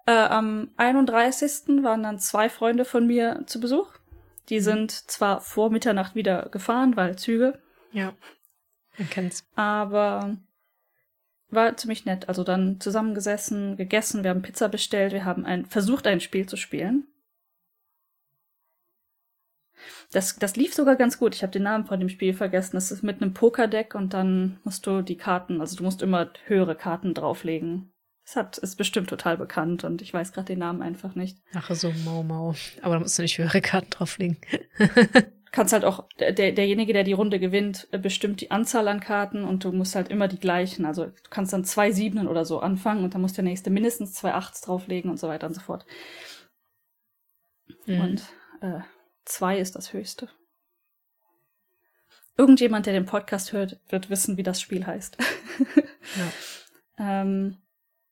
Äh, am 31. waren dann zwei Freunde von mir zu Besuch. Die mhm. sind zwar vor Mitternacht wieder gefahren, weil Züge. Ja. Man kennt's. Aber war ziemlich nett. Also dann zusammengesessen, gegessen, wir haben Pizza bestellt, wir haben ein, versucht, ein Spiel zu spielen. Das, das lief sogar ganz gut. Ich habe den Namen von dem Spiel vergessen. Das ist mit einem Pokerdeck und dann musst du die Karten, also du musst immer höhere Karten drauflegen. Das hat, ist bestimmt total bekannt und ich weiß gerade den Namen einfach nicht. Ach so, Mau Mau. Aber da musst du nicht höhere Karten drauflegen. du kannst halt auch, der, derjenige, der die Runde gewinnt, äh, bestimmt die Anzahl an Karten und du musst halt immer die gleichen. Also du kannst dann zwei Siebenen oder so anfangen und dann muss der nächste mindestens zwei Achts drauflegen und so weiter und so fort. Mhm. Und äh, zwei ist das höchste. Irgendjemand, der den Podcast hört, wird wissen, wie das Spiel heißt. ja. ähm,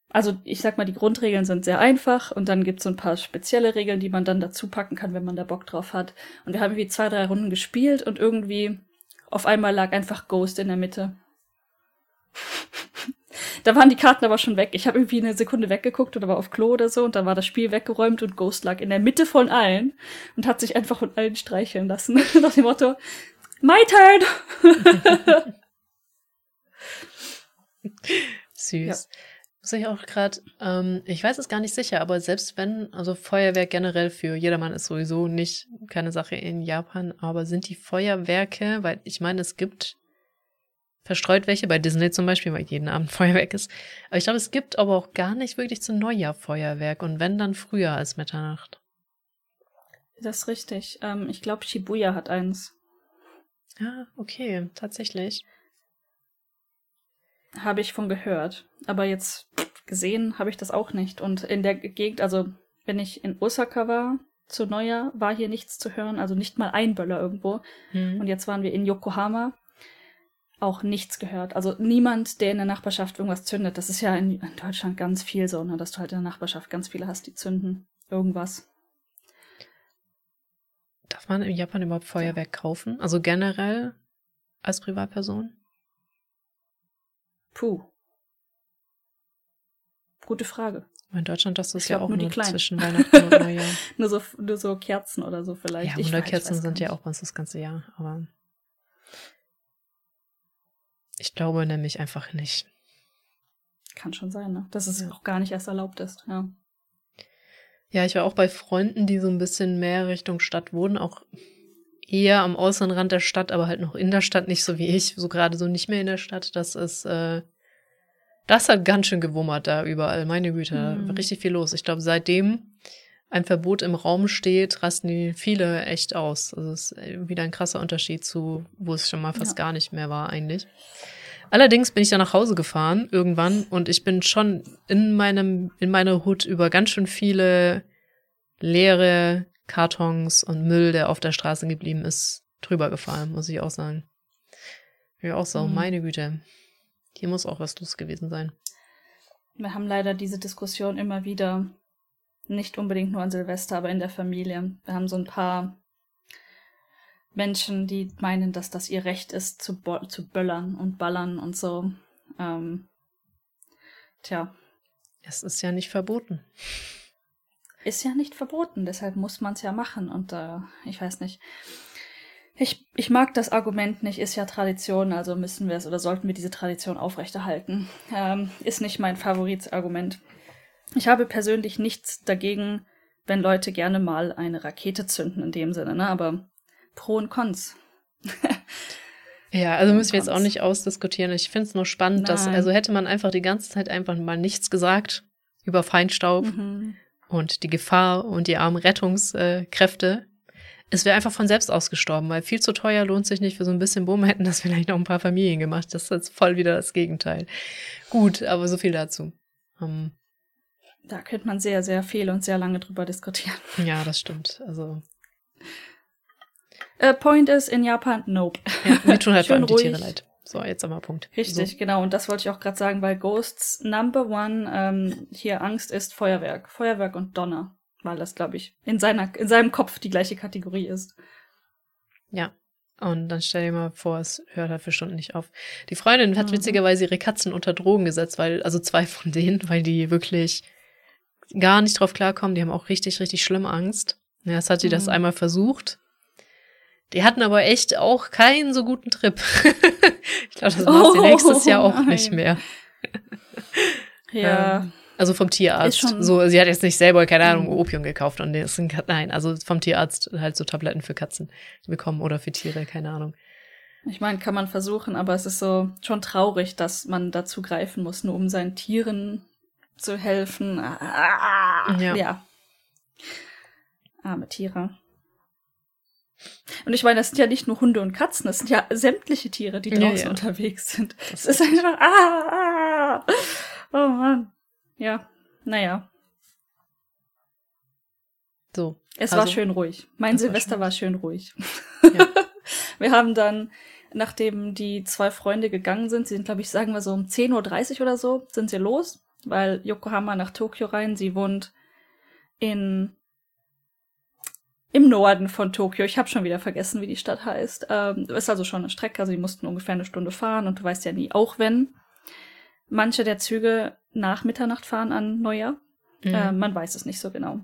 also ich sag mal, die Grundregeln sind sehr einfach und dann gibt's so ein paar spezielle Regeln, die man dann dazu packen kann, wenn man da Bock drauf hat. Und wir haben irgendwie zwei, drei Runden gespielt und irgendwie auf einmal lag einfach Ghost in der Mitte. Da waren die Karten aber schon weg. Ich habe irgendwie eine Sekunde weggeguckt oder war auf Klo oder so und dann war das Spiel weggeräumt und Ghost lag in der Mitte von allen und hat sich einfach von allen streicheln lassen. Nach dem Motto, my turn! Süß. Ja. Muss ich auch gerade, ähm, ich weiß es gar nicht sicher, aber selbst wenn, also Feuerwerk generell für jedermann ist sowieso nicht keine Sache in Japan, aber sind die Feuerwerke, weil ich meine, es gibt verstreut welche, bei Disney zum Beispiel, weil jeden Abend Feuerwerk ist. Aber ich glaube, es gibt aber auch gar nicht wirklich zu Neujahr Feuerwerk und wenn dann früher als Mitternacht. Das ist richtig. Ähm, ich glaube, Shibuya hat eins. Ja, okay, tatsächlich. Habe ich von gehört. Aber jetzt gesehen habe ich das auch nicht. Und in der Gegend, also wenn ich in Osaka war, zu Neujahr, war hier nichts zu hören, also nicht mal ein Böller irgendwo. Hm. Und jetzt waren wir in Yokohama, auch nichts gehört. Also niemand, der in der Nachbarschaft irgendwas zündet. Das ist ja in, in Deutschland ganz viel so, ne, dass du halt in der Nachbarschaft ganz viele hast, die zünden irgendwas. Darf man in Japan überhaupt Feuerwerk kaufen? Also generell als Privatperson? Puh. Gute Frage. In Deutschland das ist ja auch nur, nur zwischen Weihnachten und Neujahr. nur, so, nur so Kerzen oder so vielleicht. Ja, Wunderkerzen sind ja auch bei uns das ganze Jahr, aber ich glaube nämlich einfach nicht. Kann schon sein, ne? Dass es ja. auch gar nicht erst erlaubt ist, ja. Ja, ich war auch bei Freunden, die so ein bisschen mehr Richtung Stadt wohnen, auch eher am äußeren Rand der Stadt, aber halt noch in der Stadt, nicht so wie ich, so gerade so nicht mehr in der Stadt. Das ist, äh, das hat ganz schön gewummert da überall, meine Güte, mhm. richtig viel los. Ich glaube, seitdem ein Verbot im Raum steht, rasten die viele echt aus. Also es ist wieder ein krasser Unterschied zu, wo es schon mal fast ja. gar nicht mehr war eigentlich. Allerdings bin ich dann nach Hause gefahren irgendwann und ich bin schon in meinem, in meiner Hut über ganz schön viele leere Kartons und Müll, der auf der Straße geblieben ist, drüber gefallen, muss ich auch sagen. Ja, auch so, mhm. meine Güte. Hier muss auch was los gewesen sein. Wir haben leider diese Diskussion immer wieder. Nicht unbedingt nur an Silvester, aber in der Familie. Wir haben so ein paar Menschen, die meinen, dass das ihr Recht ist, zu, zu böllern und ballern und so. Ähm, tja. Es ist ja nicht verboten. Ist ja nicht verboten, deshalb muss man es ja machen. Und äh, ich weiß nicht. Ich, ich mag das Argument nicht, ist ja Tradition, also müssen wir es oder sollten wir diese Tradition aufrechterhalten. Ähm, ist nicht mein Favoritargument. Ich habe persönlich nichts dagegen, wenn Leute gerne mal eine Rakete zünden in dem Sinne, ne? Aber Pro und Cons. ja, also müssen wir jetzt auch nicht ausdiskutieren. Ich finde es nur spannend, Nein. dass, also hätte man einfach die ganze Zeit einfach mal nichts gesagt über Feinstaub mhm. und die Gefahr und die armen Rettungskräfte. Es wäre einfach von selbst ausgestorben, weil viel zu teuer lohnt sich nicht für so ein bisschen Boom hätten das vielleicht noch ein paar Familien gemacht. Das ist jetzt voll wieder das Gegenteil. Gut, aber so viel dazu. Um, ähm, da könnte man sehr, sehr viel und sehr lange drüber diskutieren. Ja, das stimmt. Also äh, Point ist in Japan, nope. Ja, mir tun halt vor allem die Tiere leid. So, jetzt einmal Punkt. Richtig, so. genau. Und das wollte ich auch gerade sagen, weil Ghosts Number One ähm, hier Angst ist Feuerwerk. Feuerwerk und Donner. Weil das, glaube ich, in, seiner, in seinem Kopf die gleiche Kategorie ist. Ja. Und dann stell dir mal vor, es hört halt für Stunden nicht auf. Die Freundin hat mhm. witzigerweise ihre Katzen unter Drogen gesetzt, weil, also zwei von denen, weil die wirklich gar nicht drauf klarkommen. Die haben auch richtig, richtig schlimm Angst. Ja, jetzt hat sie mhm. das einmal versucht die hatten aber echt auch keinen so guten Trip. ich glaube, das war oh, sie nächstes Jahr auch nein. nicht mehr. ja. Ähm, also vom Tierarzt. So, sie hat jetzt nicht selber, keine Ahnung, mhm. Opium gekauft und das sind, nein, also vom Tierarzt halt so Tabletten für Katzen bekommen oder für Tiere, keine Ahnung. Ich meine, kann man versuchen, aber es ist so schon traurig, dass man dazu greifen muss, nur um seinen Tieren zu helfen. Ah, ja. ja. Arme Tiere. Und ich meine, das sind ja nicht nur Hunde und Katzen, das sind ja sämtliche Tiere, die draußen Ja, ja. unterwegs sind. Das ist einfach, ah, ah. Oh Mann. Ja, naja. So. Es Also, war schön ruhig. Mein das war Silvester schön. war schön ruhig. Ja. Wir haben dann, nachdem die zwei Freunde gegangen sind, sie sind, glaube ich, sagen wir so um 10.30 Uhr oder so, sind sie los, weil Yokohama nach Tokio rein. Sie wohnt in im Norden von Tokio. Ich habe schon wieder vergessen, wie die Stadt heißt. Ähm, ist also schon eine Strecke, also die mussten ungefähr eine Stunde fahren und du weißt ja nie, auch wenn manche der Züge nach Mitternacht fahren an Neujahr. Mhm. Äh, man weiß es nicht so genau.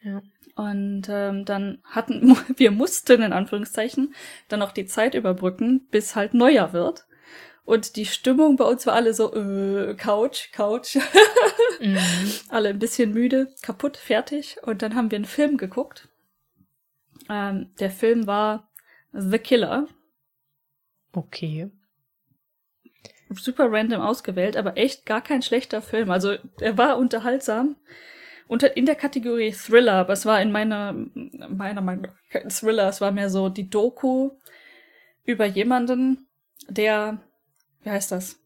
Ja. Und ähm, dann hatten wir mussten in Anführungszeichen dann auch die Zeit überbrücken, bis halt Neujahr wird. Und die Stimmung bei uns war alle so äh, Couch, Couch, Mhm. alle ein bisschen müde, kaputt, fertig. Und dann haben wir einen Film geguckt. Ähm, der Film war The Killer. Okay. super random ausgewählt, aber echt gar kein schlechter Film. Also er war unterhaltsam. Unter, in der Kategorie Thriller, aber es war in meiner, meiner Meinung nach kein Thriller, es war mehr so die Doku über jemanden, der, wie heißt das?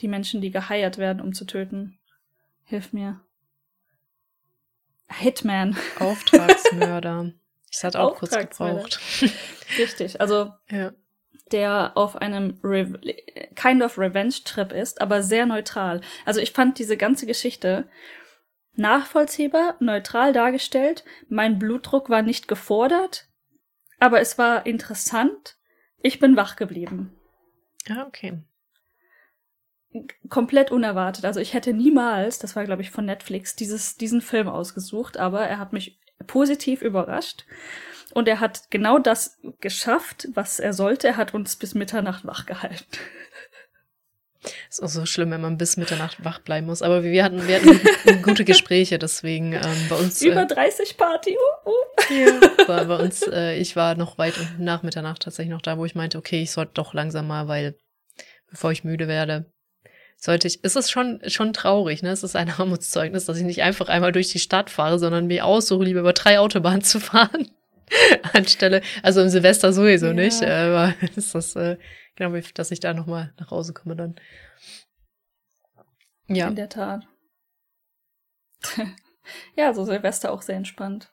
Die Menschen, die geheiert werden, um zu töten. Hilf mir. Hitman. Auftragsmörder. Ich hatte auch kurz gebraucht. Richtig. Also ja. der auf einem Re kind of Revenge-Trip ist, aber sehr neutral. Also ich fand diese ganze Geschichte nachvollziehbar, neutral dargestellt. Mein Blutdruck war nicht gefordert, aber es war interessant. Ich bin wach geblieben. Ja, okay. Komplett unerwartet. Also ich hätte niemals, das war glaube ich von Netflix, dieses, diesen Film ausgesucht, aber er hat mich positiv überrascht. Und er hat genau das geschafft, was er sollte. Er hat uns bis Mitternacht wach gehalten. Ist auch so schlimm, wenn man bis Mitternacht wach bleiben muss. Aber wir hatten, wir hatten gute Gespräche, deswegen ähm, bei uns. Über Äh, 30 Party. Uh, uh. ja, war bei uns, äh, ich war noch weit nach Mitternacht tatsächlich noch da, wo ich meinte, okay, ich sollte doch langsam mal, weil bevor ich müde werde, sollte ich. Es ist schon schon traurig, ne? Es ist ein Armutszeugnis, dass ich nicht einfach einmal durch die Stadt fahre, sondern mir aussuche, lieber über drei Autobahnen zu fahren. Anstelle, also im Silvester sowieso Ja. nicht, aber ist das, glaube ich, dass ich da noch mal nach Hause komme dann. Ja. In der Tat. ja, so Silvester auch sehr entspannt.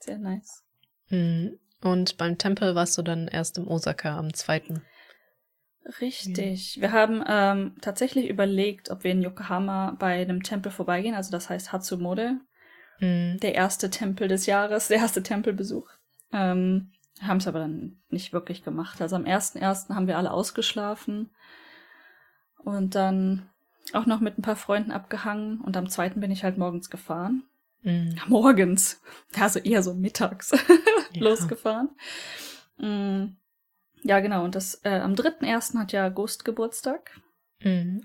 Sehr nice. Mhm. Und beim Tempel warst du dann erst im Osaka am zweiten. Richtig. Wir haben ähm, tatsächlich überlegt, ob wir in Yokohama bei einem Tempel vorbeigehen. Also das heißt Hatsumode. Mhm. Der erste Tempel des Jahres, der erste Tempelbesuch. Ähm, haben es aber dann nicht wirklich gemacht. Also am 1.1. haben wir alle ausgeschlafen. Und dann auch noch mit ein paar Freunden abgehangen. Und am zweiten bin ich halt morgens gefahren. Mhm. morgens, also eher so mittags Ja. losgefahren. Mm, Ja, genau. Und das äh, am 3.1. hat ja Ghost Geburtstag. Mhm.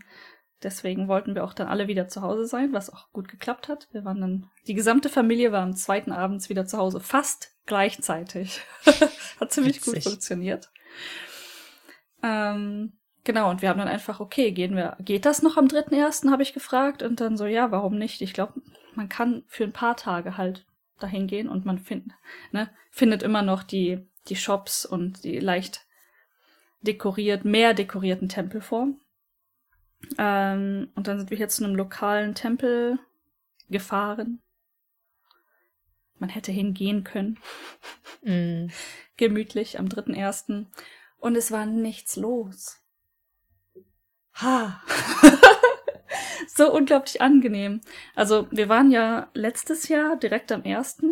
Deswegen wollten wir auch dann alle wieder zu Hause sein, was auch gut geklappt hat. Wir waren dann, die gesamte Familie war am zweiten Abends wieder zu Hause, fast gleichzeitig. hat ziemlich gut Witzig. funktioniert. Ähm, genau, und wir haben dann einfach, okay, gehen wir, geht das noch am 3.1., habe ich gefragt. Und dann so, ja, warum nicht? Ich glaube, man kann für ein paar Tage halt dahin gehen und man find, ne, findet immer noch die, die Shops und die leicht dekoriert, mehr dekorierten Tempel vor. Ähm, und dann sind wir hier zu einem lokalen Tempel gefahren. Man hätte hingehen können, Mhm. gemütlich am 3.1. Und es war nichts los. Ha! so unglaublich angenehm. Also, wir waren ja letztes Jahr direkt am 1.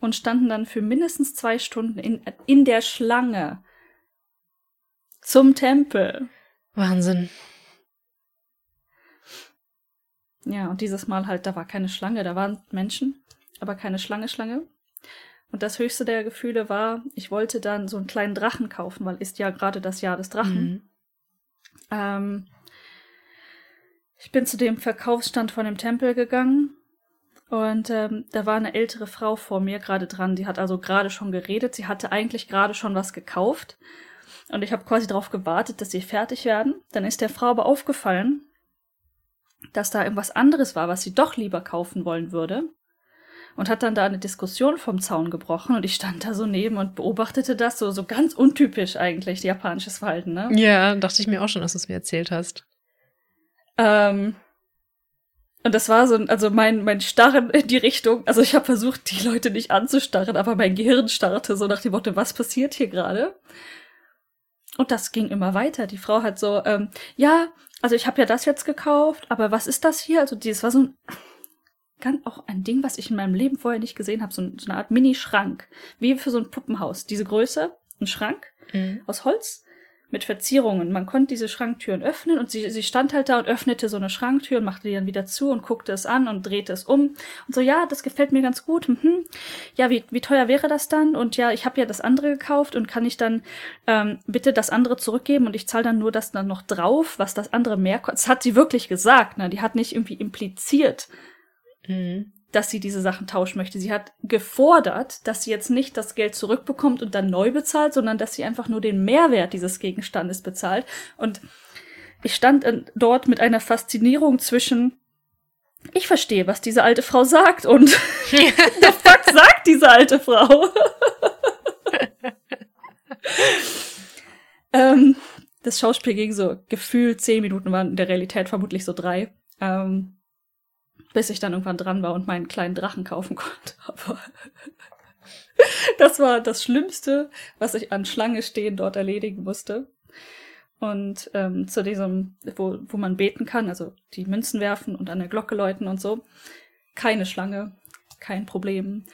und standen dann für mindestens zwei Stunden in, in der Schlange zum Tempel. Wahnsinn. Ja, und dieses Mal halt, da war keine Schlange, da waren Menschen, aber keine Schlange, Schlange. Und das höchste der Gefühle war, ich wollte dann so einen kleinen Drachen kaufen, weil ist ja gerade das Jahr des Drachen. Mhm. Ähm, ich bin zu dem Verkaufsstand von dem Tempel gegangen und ähm, da war eine ältere Frau vor mir gerade dran. Die hat also gerade schon geredet. Sie hatte eigentlich gerade schon was gekauft. Und ich habe quasi darauf gewartet, dass sie fertig werden. Dann ist der Frau aber aufgefallen, dass da irgendwas anderes war, was sie doch lieber kaufen wollen würde. und hat dann da eine Diskussion vom Zaun gebrochen und ich stand da so neben und beobachtete das so, so ganz untypisch eigentlich, japanisches Verhalten, ne? Ja, dachte ich mir auch schon, dass du es mir erzählt hast. Ähm, und das war so, also mein, mein Starren in die Richtung, also ich habe versucht, die Leute nicht anzustarren, aber mein Gehirn starrte so nach dem Motto, was passiert hier gerade? Und das ging immer weiter. Die Frau hat so, ähm, ja, also ich habe ja das jetzt gekauft, aber was ist das hier? Also das war so ein, ganz auch ein Ding, was ich in meinem Leben vorher nicht gesehen habe, so, so eine Art Mini-Schrank, wie für so ein Puppenhaus. Diese Größe, ein Schrank mhm. aus Holz mit Verzierungen. Man konnte diese Schranktüren öffnen und sie, sie stand halt da und öffnete so eine Schranktür und machte die dann wieder zu und guckte es an und drehte es um und so, ja, das gefällt mir ganz gut. Mhm. Ja, wie, wie teuer wäre das dann? Und ja, ich habe ja das andere gekauft und kann ich dann ähm, bitte das andere zurückgeben und ich zahle dann nur das dann noch drauf, was das andere mehr kostet. Das hat sie wirklich gesagt, ne? Die hat nicht irgendwie impliziert. Mhm dass sie diese Sachen tauschen möchte. Sie hat gefordert, dass sie jetzt nicht das Geld zurückbekommt und dann neu bezahlt, sondern dass sie einfach nur den Mehrwert dieses Gegenstandes bezahlt. Und ich stand dort mit einer Faszinierung zwischen ich verstehe, was diese alte Frau sagt und the fuck sagt diese alte Frau? ähm, das Schauspiel ging so gefühlt zehn Minuten, waren in der Realität vermutlich so drei. Ähm, bis ich dann irgendwann dran war und meinen kleinen Drachen kaufen konnte. Aber das war das Schlimmste, was ich an Schlange stehen dort erledigen musste. Und ähm, zu diesem, wo, wo man beten kann, also die Münzen werfen und an der Glocke läuten und so. Keine Schlange, kein Problem.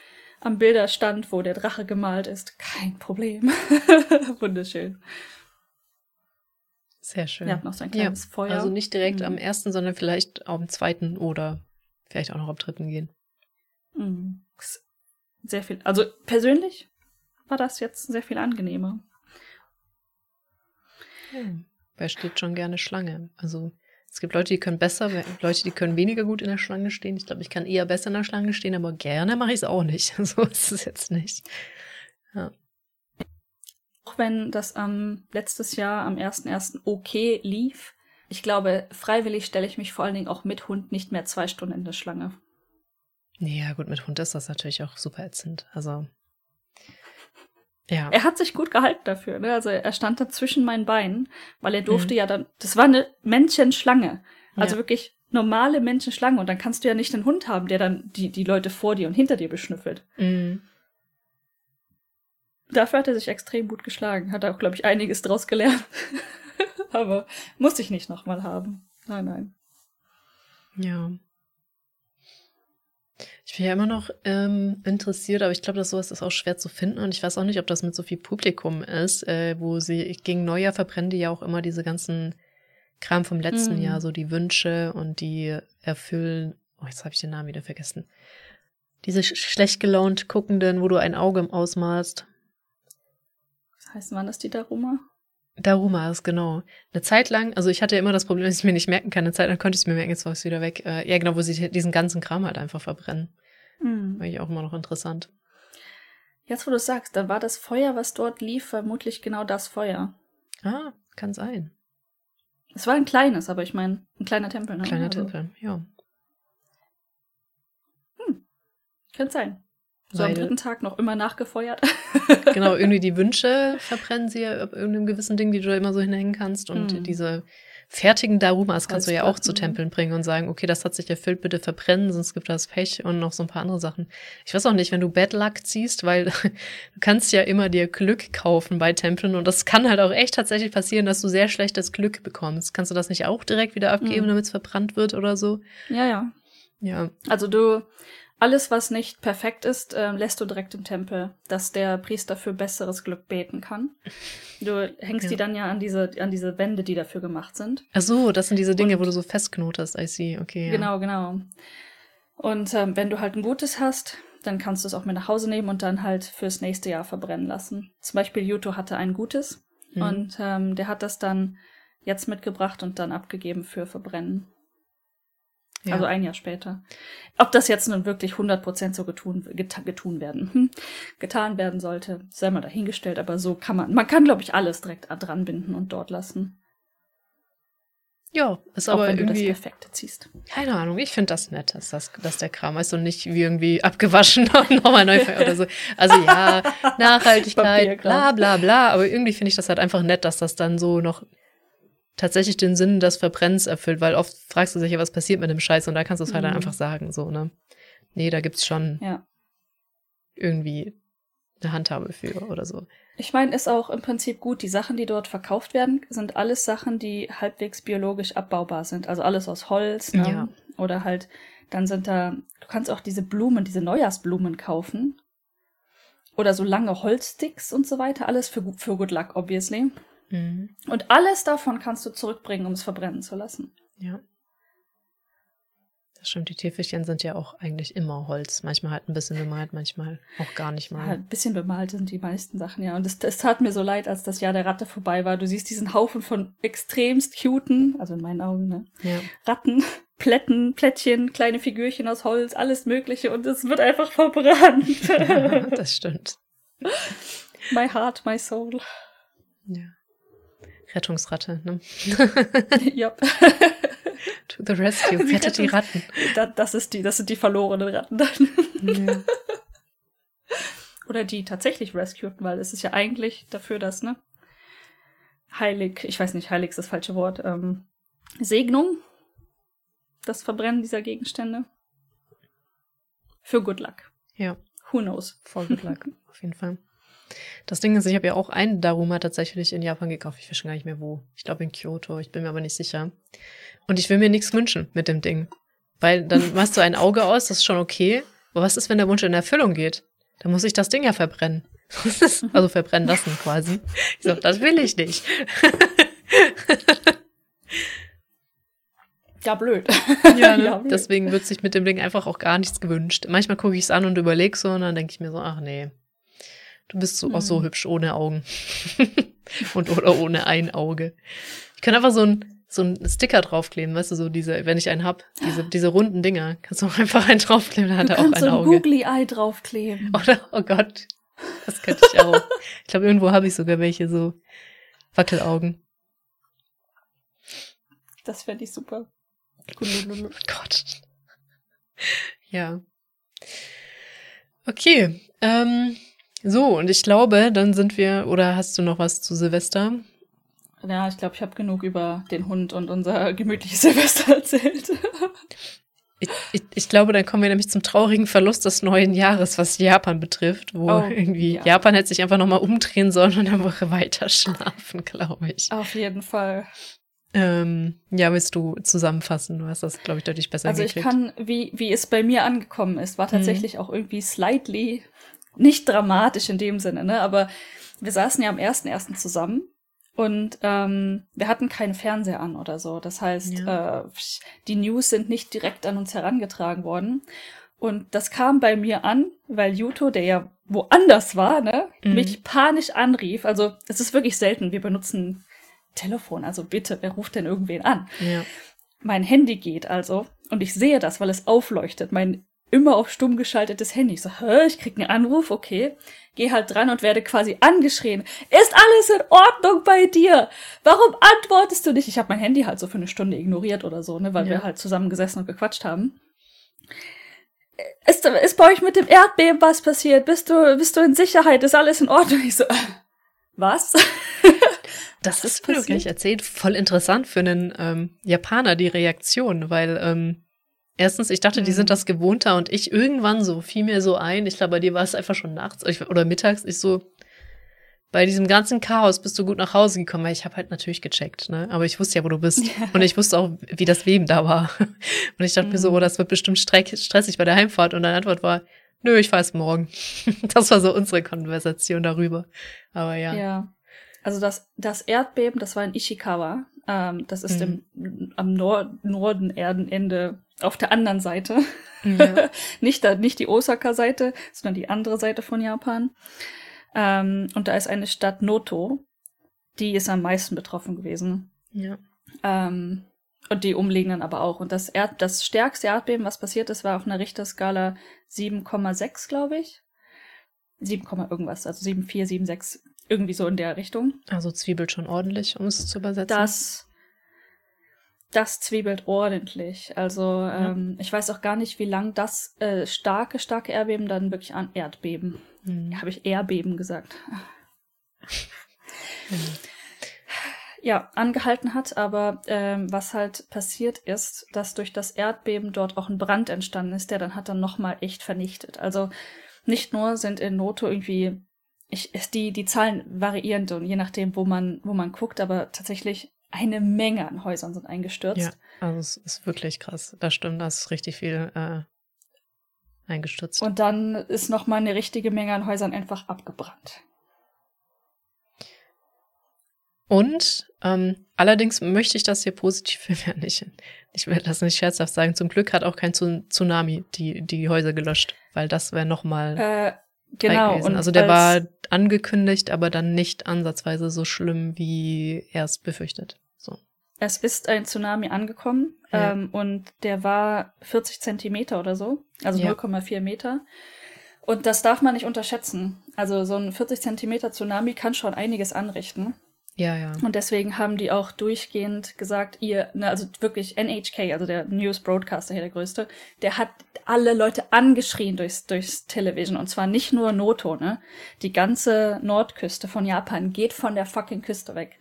Am Bilderstand, wo der Drache gemalt ist, kein Problem. Wunderschön. Sehr schön. Wir hatten noch so ein kleines ja, Feuer. Also nicht direkt mhm. am ersten, sondern vielleicht am zweiten oder Vielleicht auch noch am dritten gehen. Mhm. Sehr viel. Also persönlich war das jetzt sehr viel angenehmer. Ja, wer steht schon gerne Schlange? Also es gibt Leute, die können besser, Leute, die können weniger gut in der Schlange stehen. Ich glaube, ich kann eher besser in der Schlange stehen, aber gerne mache ich es auch nicht. So ist es jetzt nicht. Ja. Auch wenn das am letztes Jahr am 1.1. okay lief, ich glaube, freiwillig stelle ich mich vor allen Dingen auch mit Hund nicht mehr zwei Stunden in der Schlange. Ja, gut, mit Hund ist das natürlich auch super ätzend. Also. Ja. Er hat sich gut gehalten dafür, ne? Also er stand da zwischen meinen Beinen, weil er durfte mhm. ja dann, das war eine Menschenschlange. Also ja. wirklich normale Menschenschlange. Und dann kannst du ja nicht einen Hund haben, der dann die, die Leute vor dir und hinter dir beschnüffelt. Mhm. Dafür hat er sich extrem gut geschlagen. Hat er auch, glaube ich, einiges draus gelernt. Aber muss ich nicht nochmal haben. Nein, nein. Ja. Ich bin ja immer noch ähm, interessiert, aber ich glaube, dass sowas ist auch schwer zu finden und ich weiß auch nicht, ob das mit so viel Publikum ist, äh, wo sie gegen Neujahr verbrennen die ja auch immer diese ganzen Kram vom letzten mm. Jahr, so die Wünsche und die erfüllen. Oh, jetzt habe ich den Namen wieder vergessen. Diese sch schlecht gelaunt guckenden, wo du ein Auge ausmalst. Was heißt, waren das die Daruma? Darumas, genau. Eine Zeit lang, also ich hatte ja immer das Problem, dass ich mir nicht merken kann. Eine Zeit lang konnte ich es mir merken, jetzt war es wieder weg. Äh, ja, genau, wo sie diesen ganzen Kram halt einfach verbrennen. Mhm. War ich auch immer noch interessant. Jetzt, wo du sagst, dann war das Feuer, was dort lief, vermutlich genau das Feuer. Ah, kann sein. Es war ein kleines, aber ich meine, ein kleiner Tempel. Ne? Kleiner also. Tempel, ja. Hm, könnte sein. So Weil, am dritten Tag noch immer nachgefeuert. genau, irgendwie die Wünsche verbrennen sie ja ab irgendeinem gewissen Ding, die du da immer so hinhängen kannst. Und mm. diese fertigen Darumas kannst du ja auch zu Tempeln bringen und sagen, okay, das hat sich erfüllt, bitte verbrennen, sonst gibt das Pech und noch so ein paar andere Sachen. Ich weiß auch nicht, wenn du Bad Luck ziehst, weil du kannst ja immer dir Glück kaufen bei Tempeln und das kann halt auch echt tatsächlich passieren, dass du sehr schlechtes Glück bekommst. Kannst du das nicht auch direkt wieder abgeben, mm. damit es verbrannt wird oder so? Ja, ja. Ja. Also du alles, was nicht perfekt ist, äh, lässt du direkt im Tempel, dass der Priester für besseres Glück beten kann. Du hängst ja. die dann ja an diese, an diese Wände, die dafür gemacht sind. Ach so, das sind diese Dinge, Und, wo du so festknotest, I see, okay. Ja. Genau, genau. Und ähm, wenn du halt ein gutes hast, dann kannst du es auch mit nach Hause nehmen und dann halt fürs nächste Jahr verbrennen lassen. Zum Beispiel Yuto hatte ein gutes mhm. und ähm, der hat das dann jetzt mitgebracht und dann abgegeben für Verbrennen. Ja. Also ein Jahr später. Ob das jetzt nun wirklich 100% so getun, geta getun werden, hm, getan werden sollte, sei mal dahingestellt, aber so kann man, man kann glaube ich alles direkt dran binden und dort lassen. Ja, ist Auch aber wenn du das irgendwie, Perfekte ziehst. keine Ahnung, ich finde das nett, dass, das, dass der Kram ist und nicht wie irgendwie abgewaschen und nochmal neu oder so. Also ja, Nachhaltigkeit, bla bla bla, aber irgendwie finde ich das halt einfach nett, dass das dann so noch tatsächlich den Sinn des Verbrennens erfüllt, weil oft fragst du dich ja, was passiert mit dem Scheiß und da kannst du es halt dann Mhm. einfach sagen, so, ne? Nee, da gibt's schon Ja. irgendwie eine Handhabe für oder so. Ich meine, ist auch im Prinzip gut. Die Sachen, die dort verkauft werden, sind alles Sachen, die halbwegs biologisch abbaubar sind. Also alles aus Holz. Ne? Ja. Oder halt, dann sind da, du kannst auch diese Blumen, diese Neujahrsblumen kaufen. Oder so lange Holzsticks und so weiter. Alles für, für Good Luck, obviously. Mhm. Und alles davon kannst du zurückbringen, um es verbrennen zu lassen. Ja. Das stimmt, die Täfelchen sind ja auch eigentlich immer Holz. Manchmal halt ein bisschen bemalt, manchmal auch gar nicht Ja, mal. ein bisschen bemalt sind die meisten Sachen, ja. Und es, es tat mir so leid, als das Jahr der Ratte vorbei war. Du siehst diesen Haufen von extremst cuten, also in meinen Augen, ne? Ja. Ratten, Plätten, Plättchen, kleine Figürchen aus Holz, alles Mögliche und es wird einfach verbrannt. das stimmt. my heart, my soul. Ja. Rettungsratte, ne? ja. To the rescue, Die rettet die Ratten. Da, das, ist die, das sind die verlorenen Ratten dann. Ja. Oder die tatsächlich rescueden, weil es ist ja eigentlich dafür, dass, ne? Heilig, ich weiß nicht, heilig ist das falsche Wort, ähm, Segnung, das Verbrennen dieser Gegenstände. Für Good Luck. ja, Who knows? voll good luck, auf jeden Fall. Das Ding ist, ich habe ja auch einen Daruma tatsächlich in Japan gekauft. Ich weiß schon gar nicht mehr wo. Ich glaube in Kyoto, ich bin mir aber nicht sicher. Und ich will mir nichts wünschen mit dem Ding. Weil dann machst du ein Auge aus, das ist schon okay. Aber was ist, wenn der Wunsch in Erfüllung geht? Dann muss ich das Ding ja verbrennen. also verbrennen lassen quasi. Ich sag, das will ich nicht. Ja, blöd. Ja, ne? Ja, blöd. deswegen wird sich mit dem Ding einfach auch gar nichts gewünscht. Manchmal gucke ich es an und überlege so und dann denke ich mir so, ach nee, du bist so, auch so Hm. hübsch ohne Augen. und oder ohne ein Auge. Ich kann einfach so ein so ein Sticker draufkleben, weißt du, so diese, wenn ich einen hab, diese, diese runden Dinger, kannst du auch einfach einen draufkleben, dann hat Du er auch ein so ein Auge. Googly Eye draufkleben. Oder, oh Gott, das könnte ich auch. ich glaube, irgendwo habe ich sogar welche so Wackelaugen. Das fände ich super. Oh Gott. Ja. Okay. Ähm, so, und ich glaube, dann sind wir, oder hast du noch was zu Silvester? Ja, ich glaube, ich habe genug über den Hund und unser gemütliches Silvester erzählt. Ich, ich, ich glaube, dann kommen wir nämlich zum traurigen Verlust des neuen Jahres, was Japan betrifft, wo Oh, irgendwie ja. Japan hätte sich einfach nochmal umdrehen sollen und eine Woche weiter schlafen, glaube ich. Auf jeden Fall. Ähm, ja, willst du zusammenfassen? Du hast das, glaube ich, deutlich besser Also ich gekriegt. kann, wie, wie es bei mir angekommen ist, war tatsächlich Mhm. auch irgendwie slightly, nicht dramatisch in dem Sinne, ne? Aber wir saßen ja am 1.1. zusammen und ähm, wir hatten keinen Fernseher an oder so. Das heißt, äh, die News sind nicht direkt an uns herangetragen worden. Und das kam bei mir an, weil Yuto, der ja woanders war, ne, Mhm. mich panisch anrief. Also es ist wirklich selten, wir benutzen Telefon. Also bitte, wer ruft denn irgendwen an? ja. mein Handy geht also und ich sehe das, weil es aufleuchtet, mein immer auf stumm geschaltetes Handy. Ich so, hä, ich krieg einen Anruf, okay. Geh halt dran und werde quasi angeschrien. Ist alles in Ordnung bei dir? Warum antwortest du nicht? Ich habe mein Handy halt so für eine Stunde ignoriert oder so, ne, weil Ja. wir halt zusammen gesessen und gequatscht haben. Ist, ist bei euch mit dem Erdbeben was passiert? Bist du, bist du in Sicherheit? Ist alles in Ordnung? Ich so, äh, was? Das Was ist nicht erzählt. Voll interessant für einen ähm, Japaner, die Reaktion, weil ähm, erstens, ich dachte, die Mhm. sind das gewohnter und ich irgendwann so fiel mir so ein, ich glaube, bei dir war es einfach schon nachts oder mittags, ich so, bei diesem ganzen Chaos bist du gut nach Hause gekommen, weil ich habe halt natürlich gecheckt, ne? Aber ich wusste ja, wo du bist. Ja. Und ich wusste auch, wie das Leben da war. Und ich dachte mir so, Mhm. oh, das wird bestimmt stressig bei der Heimfahrt. Und deine Antwort war, nö, ich fahr erst morgen. Das war so unsere Konversation darüber. Aber ja. Ja. Also das, das Erdbeben, das war in Ishikawa. Ähm, das ist Mhm. im, am Nor Norden Erdenende auf der anderen Seite. Ja. nicht, da, nicht die Osaka-Seite, sondern die andere Seite von Japan. Ähm, und da ist eine Stadt Noto. Die ist am meisten betroffen gewesen. ja. Ähm, und die umliegenden aber auch. Und das, Erd das stärkste Erdbeben, was passiert ist, war auf einer Richterskala 7,6, glaube ich. 7, irgendwas, also 7,4, 7,6, irgendwie so in der Richtung. Also zwiebelt schon ordentlich, um es zu übersetzen. Das, Das zwiebelt ordentlich. Also ähm, ich weiß auch gar nicht, wie lang das äh, starke, starke Erdbeben dann wirklich an Erdbeben. Mhm. Habe ich Erdbeben gesagt. ja, angehalten hat, aber ähm, was halt passiert ist, dass durch das Erdbeben dort auch ein Brand entstanden ist, der dann hat dann nochmal echt vernichtet. Also nicht nur sind in Noto irgendwie, ich, die, die Zahlen variieren und je nachdem, wo man, wo man guckt, aber tatsächlich eine Menge an Häusern sind eingestürzt. Ja, also es ist wirklich krass. Das stimmt, da ist richtig viel äh, eingestürzt. Und dann ist nochmal eine richtige Menge an Häusern einfach abgebrannt. Und ähm, allerdings möchte ich das hier positiv bewerten. Ich, ich will das nicht scherzhaft sagen. Zum Glück hat auch kein Tsunami die, die Häuser gelöscht, weil das wäre nochmal Äh, genau. gewesen. Also der war angekündigt, aber dann nicht ansatzweise so schlimm, wie erst befürchtet. So. Es ist ein Tsunami angekommen Ja. ähm, und der war 40 Zentimeter oder so, also Ja. 0,4 Meter. Und das darf man nicht unterschätzen. Also so ein 40 Zentimeter Tsunami kann schon einiges anrichten. Ja, ja. Und deswegen haben die auch durchgehend gesagt, ihr, ne, also wirklich NHK, also der News Broadcaster hier, der größte, der hat alle Leute angeschrien durchs, durchs Television. Und zwar nicht nur Noto, ne? Die ganze Nordküste von Japan geht von der fucking Küste weg.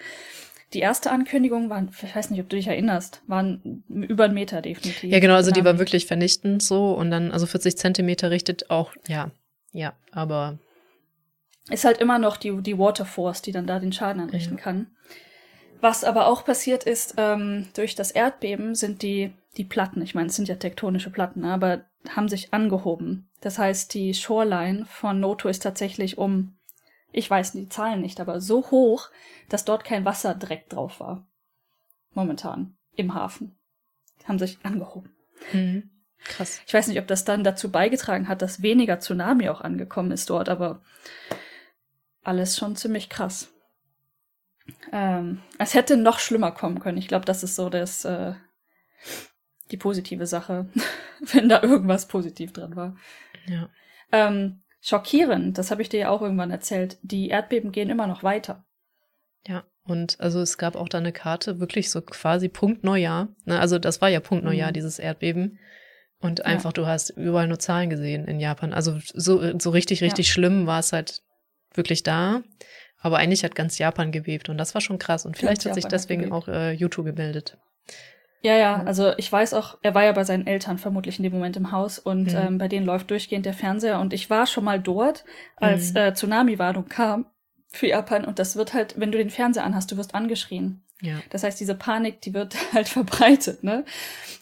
Die erste Ankündigung waren, ich weiß nicht, ob du dich erinnerst, waren über einen Meter definitiv. Ja, genau, also die war Tsunami. wirklich vernichtend so und dann, also 40 Zentimeter richtet auch, ja, ja, aber ist halt immer noch die, die Waterforce, die dann da den Schaden anrichten Ja. kann. Was aber auch passiert ist, ähm, durch das Erdbeben sind die, die Platten, ich meine, es sind ja tektonische Platten, ne, aber haben sich angehoben. Das heißt, die Shoreline von Noto ist tatsächlich um, ich weiß die Zahlen nicht, aber so hoch, dass dort kein Wasser direkt drauf war. Momentan. Im Hafen. Haben sich angehoben. mhm. krass. Ich weiß nicht, ob das dann dazu beigetragen hat, dass weniger Tsunami auch angekommen ist dort, aber alles schon ziemlich krass. Ähm, es hätte noch schlimmer kommen können. Ich glaube, das ist so das, äh, die positive Sache, wenn da irgendwas positiv dran war. Ja. Ähm, schockierend, das habe ich dir ja auch irgendwann erzählt, die Erdbeben gehen immer noch weiter. Ja, und also es gab auch da eine Karte, wirklich so quasi Punkt Neujahr. Ne? Also das war ja Punkt Neujahr, Mhm. dieses Erdbeben. Und Ja. einfach, du hast überall nur Zahlen gesehen in Japan. Also so, so richtig, richtig Ja. schlimm war es halt wirklich da. Aber eigentlich hat ganz Japan gebebt und das war schon krass. Und vielleicht hat sich Japan hat deswegen gebebt. auch äh, YouTube gemeldet. Ja, ja, also ich weiß auch, er war ja bei seinen Eltern vermutlich in dem Moment im Haus und Mhm. ähm, bei denen läuft durchgehend der Fernseher und ich war schon mal dort, als Mhm. äh, Tsunami-Warnung kam für Japan und das wird halt, wenn du den Fernseher anhast, du wirst angeschrien. Ja. Das heißt, diese Panik, die wird halt verbreitet, ne?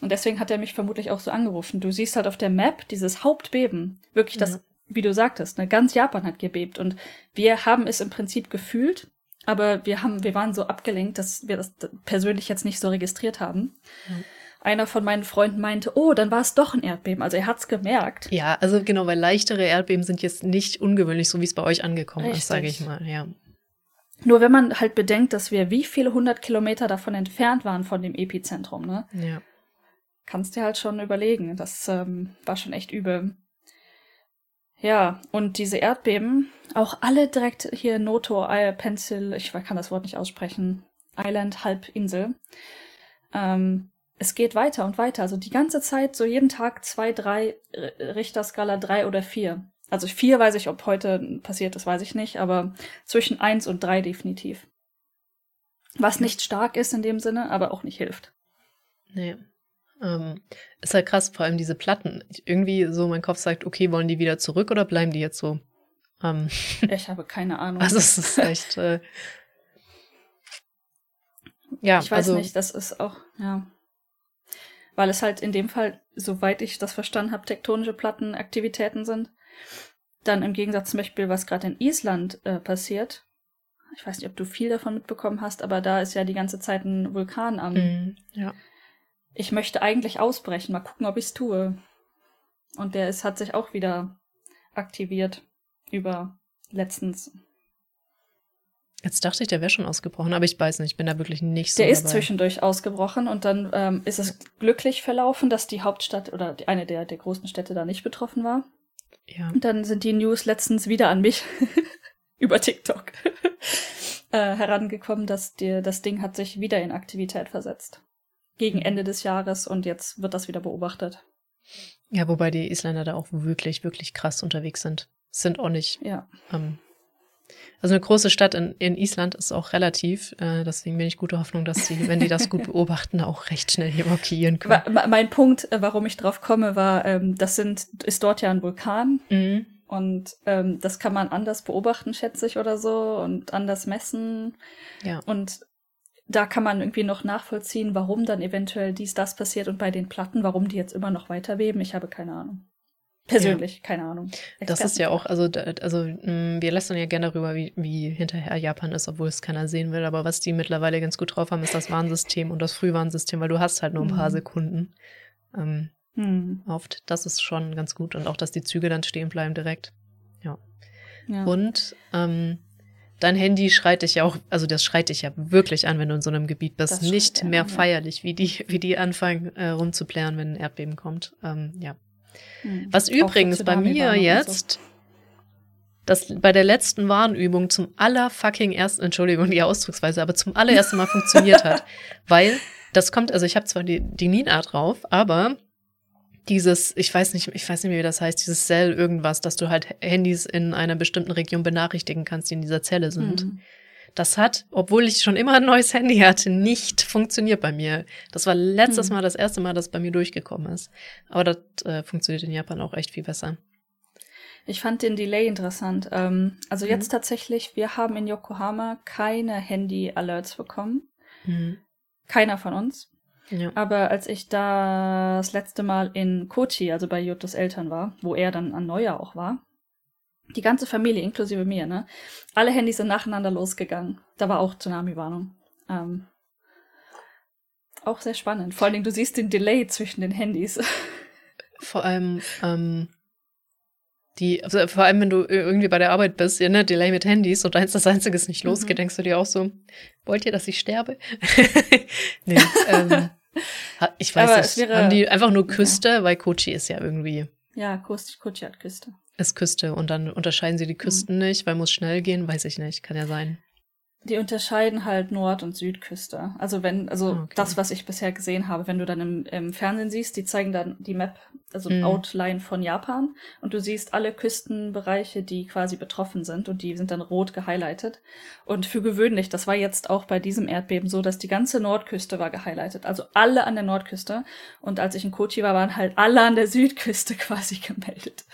Und deswegen hat er mich vermutlich auch so angerufen. Du siehst halt auf der Map dieses Hauptbeben, wirklich das, Ja. Wie du sagtest, ne? Ganz Japan hat gebebt und wir haben es im Prinzip gefühlt, aber wir haben, wir waren so abgelenkt, dass wir das persönlich jetzt nicht so registriert haben. Ja. Einer von meinen Freunden meinte, oh, dann war es doch ein Erdbeben. Also er hat's gemerkt. Ja, also genau, weil leichtere Erdbeben sind jetzt nicht ungewöhnlich, so wie es bei euch angekommen Richtig. ist, sage ich mal. Ja. Nur wenn man halt bedenkt, dass wir wie viele hundert Kilometer davon entfernt waren von dem Epizentrum, ne? Ja. kannst dir halt schon überlegen. Das ähm, war schon echt übel. Ja, und diese Erdbeben, auch alle direkt hier Noto, Pencil, ich kann das Wort nicht aussprechen, Island, Halbinsel. Ähm, es geht weiter und weiter. Also die ganze Zeit, so jeden Tag zwei, drei, Richterskala drei oder vier. Also vier weiß ich, ob heute passiert ist, weiß ich nicht, aber zwischen eins und drei definitiv. Was nicht stark ist in dem Sinne, aber auch nicht hilft. Nee. Ähm, ist halt krass, vor allem diese Platten. Irgendwie so mein Kopf sagt, okay, wollen die wieder zurück oder bleiben die jetzt so? Ähm, Ich habe keine Ahnung. also es ist echt. Äh, ja, ich weiß also nicht, das ist auch, ja. Weil es halt in dem Fall, soweit ich das verstanden habe, tektonische Plattenaktivitäten sind. Dann im Gegensatz zum Beispiel, was gerade in Island äh, passiert. Ich weiß nicht, ob du viel davon mitbekommen hast, aber da ist ja die ganze Zeit ein Vulkan am. mm, ja. Ich möchte eigentlich ausbrechen, mal gucken, ob ich es tue. Und der ist, hat sich auch wieder aktiviert über letztens. Jetzt dachte ich, der wäre schon ausgebrochen, aber ich weiß nicht, ich bin da wirklich nicht so. Der ist dabei. zwischendurch ausgebrochen und dann ähm, ist es glücklich verlaufen, dass die Hauptstadt oder die, eine der, der großen Städte da nicht betroffen war. Ja. Und dann sind die News letztens wieder an mich über TikTok äh, herangekommen, dass dir das Ding hat sich wieder in Aktivität versetzt. Gegen Ende des Jahres und jetzt wird das wieder beobachtet. Ja, wobei die Isländer da auch wirklich, wirklich krass unterwegs sind. Sind auch nicht. Ja. Ähm, also eine große Stadt in, in Island ist auch relativ, äh, deswegen bin ich gute Hoffnung, dass sie, wenn die das gut beobachten, auch recht schnell evakuieren können. Wa- Mein Punkt, äh, warum ich drauf komme, war, ähm, das sind, ist dort ja ein Vulkan Mhm. und ähm, das kann man anders beobachten, schätze ich, oder so und anders messen. Ja. Und da kann man irgendwie noch nachvollziehen, warum dann eventuell dies, das passiert und bei den Platten, warum die jetzt immer noch weiter beben. Ich habe keine Ahnung. Persönlich, keine Ahnung. Das ist ja auch, also, also mh, wir lästern ja gerne darüber, wie, wie hinterher Japan ist, obwohl es keiner sehen will. Aber was die mittlerweile ganz gut drauf haben, ist das Warnsystem und das Frühwarnsystem, weil du hast halt nur ein paar Mhm. Sekunden. Ähm, Hm, oft. Das ist schon ganz gut. Und auch, dass die Züge dann stehen bleiben direkt. ja. Und ähm, dein Handy schreit dich ja auch, also das schreit dich ja wirklich an, wenn du in so einem Gebiet bist. Das Nicht mehr an, feierlich, wie die, wie die anfangen äh, rumzuplären, wenn ein Erdbeben kommt. Ähm, ja. Hm. Was übrigens bei mir jetzt, das bei der letzten Warnübung zum aller fucking ersten, Entschuldigung die Ausdrucksweise, aber zum allerersten Mal funktioniert hat. Weil das kommt, also ich habe zwar die, die Nina drauf, aber dieses, ich weiß nicht, ich weiß nicht mehr, wie das heißt, dieses Cell irgendwas, dass du halt Handys in einer bestimmten Region benachrichtigen kannst, die in dieser Zelle sind. Hm. Das hat, obwohl ich schon immer ein neues Handy hatte, nicht funktioniert bei mir. Das war letztes Hm. Mal das erste Mal, dass es bei mir durchgekommen ist. Aber das äh, funktioniert in Japan auch echt viel besser. Ich fand den Delay interessant. Ähm, also Mhm. jetzt tatsächlich, wir haben in Yokohama keine Handy-Alerts bekommen. Mhm. Keiner von uns. Ja. Aber als ich da das letzte Mal in Kochi, also bei Jotos Eltern war, wo er dann an Neujahr auch war, die ganze Familie, inklusive mir, ne? Alle Handys sind nacheinander losgegangen. Da war auch Tsunami-Warnung. Ähm, auch sehr spannend. Vor allen Dingen, du siehst den Delay zwischen den Handys. Vor allem, ähm, die, also vor allem, wenn du irgendwie bei der Arbeit bist, ja, ne, Delay mit Handys und eins das einzige ist nicht losgeht, Mhm. denkst du dir auch so, wollt ihr, dass ich sterbe? nee, ähm, ich weiß Aber nicht, haben die einfach nur Küste, weil Kochi ist ja irgendwie, ja, Kochi, hat Küste. ist Küste und dann unterscheiden sie die Küsten nicht, weil muss schnell gehen, weiß ich nicht, kann ja sein. Die unterscheiden halt Nord- und Südküste. Also wenn, also Ah, Okay. das, was ich bisher gesehen habe, wenn du dann im, im Fernsehen siehst, die zeigen dann die Map, also Mhm. Outline von Japan und du siehst alle Küstenbereiche, die quasi betroffen sind und die sind dann rot gehighlightet. Und für gewöhnlich, das war jetzt auch bei diesem Erdbeben so, dass die ganze Nordküste war gehighlightet, also alle an der Nordküste. Und als ich in Kochi war, waren halt alle an der Südküste quasi gemeldet.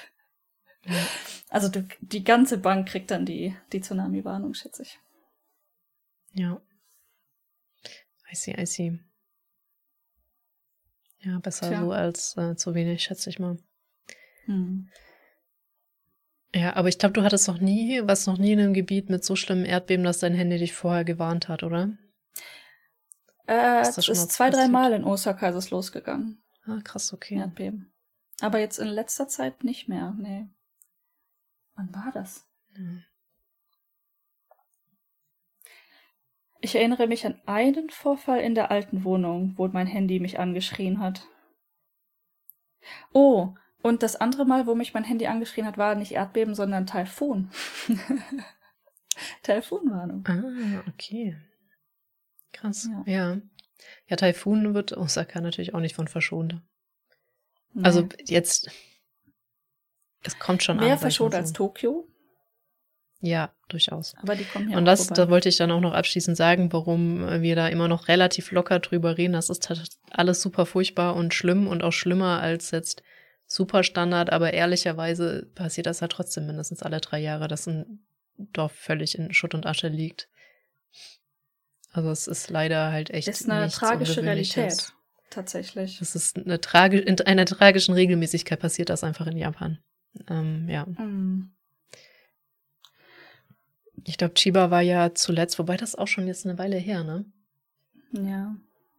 Also du, die ganze Bank kriegt dann die, die Tsunami-Warnung, schätze ich. Ja. I see, I see. Ja, besser Tja. so als äh, zu wenig, schätze ich mal. Hm. Ja, aber ich glaube, du hattest noch nie, was noch nie in einem Gebiet mit so schlimmen Erdbeben, dass dein Handy dich vorher gewarnt hat, oder? Äh, Ist es ist zwei, drei passiert? Mal in Osaka ist es losgegangen. Ah, krass, okay. Erdbeben. Aber jetzt in letzter Zeit nicht mehr, nee. Wann war das? Ja. Ich erinnere mich an einen Vorfall in der alten Wohnung, wo mein Handy mich angeschrien hat. Oh, und das andere Mal, wo mich mein Handy angeschrien hat, war nicht Erdbeben, sondern Taifun. Taifunwarnung. Ah, okay. Krass. Ja. Ja. Ja, Taifun wird Osaka natürlich auch nicht von verschont. Nee. Also jetzt, es kommt schon an. mehr ich mal verschont so. als Tokio, Ja, durchaus. aber die kommen ja Und das, vorbei. da wollte ich dann auch noch abschließend sagen, warum wir da immer noch relativ locker drüber reden. Das ist halt alles super furchtbar und schlimm und auch schlimmer als jetzt Superstandard, aber ehrlicherweise passiert das halt trotzdem mindestens alle drei Jahre, dass ein Dorf völlig in Schutt und Asche liegt. Also es ist leider halt echt ist eine tragische. Realität. Tatsächlich. Das ist eine tragi in einer tragischen Regelmäßigkeit passiert das einfach in Japan. Ähm, ja. Mm. Ich glaube, Chiba war ja zuletzt, wobei das auch schon jetzt eine Weile her, ne? Ja,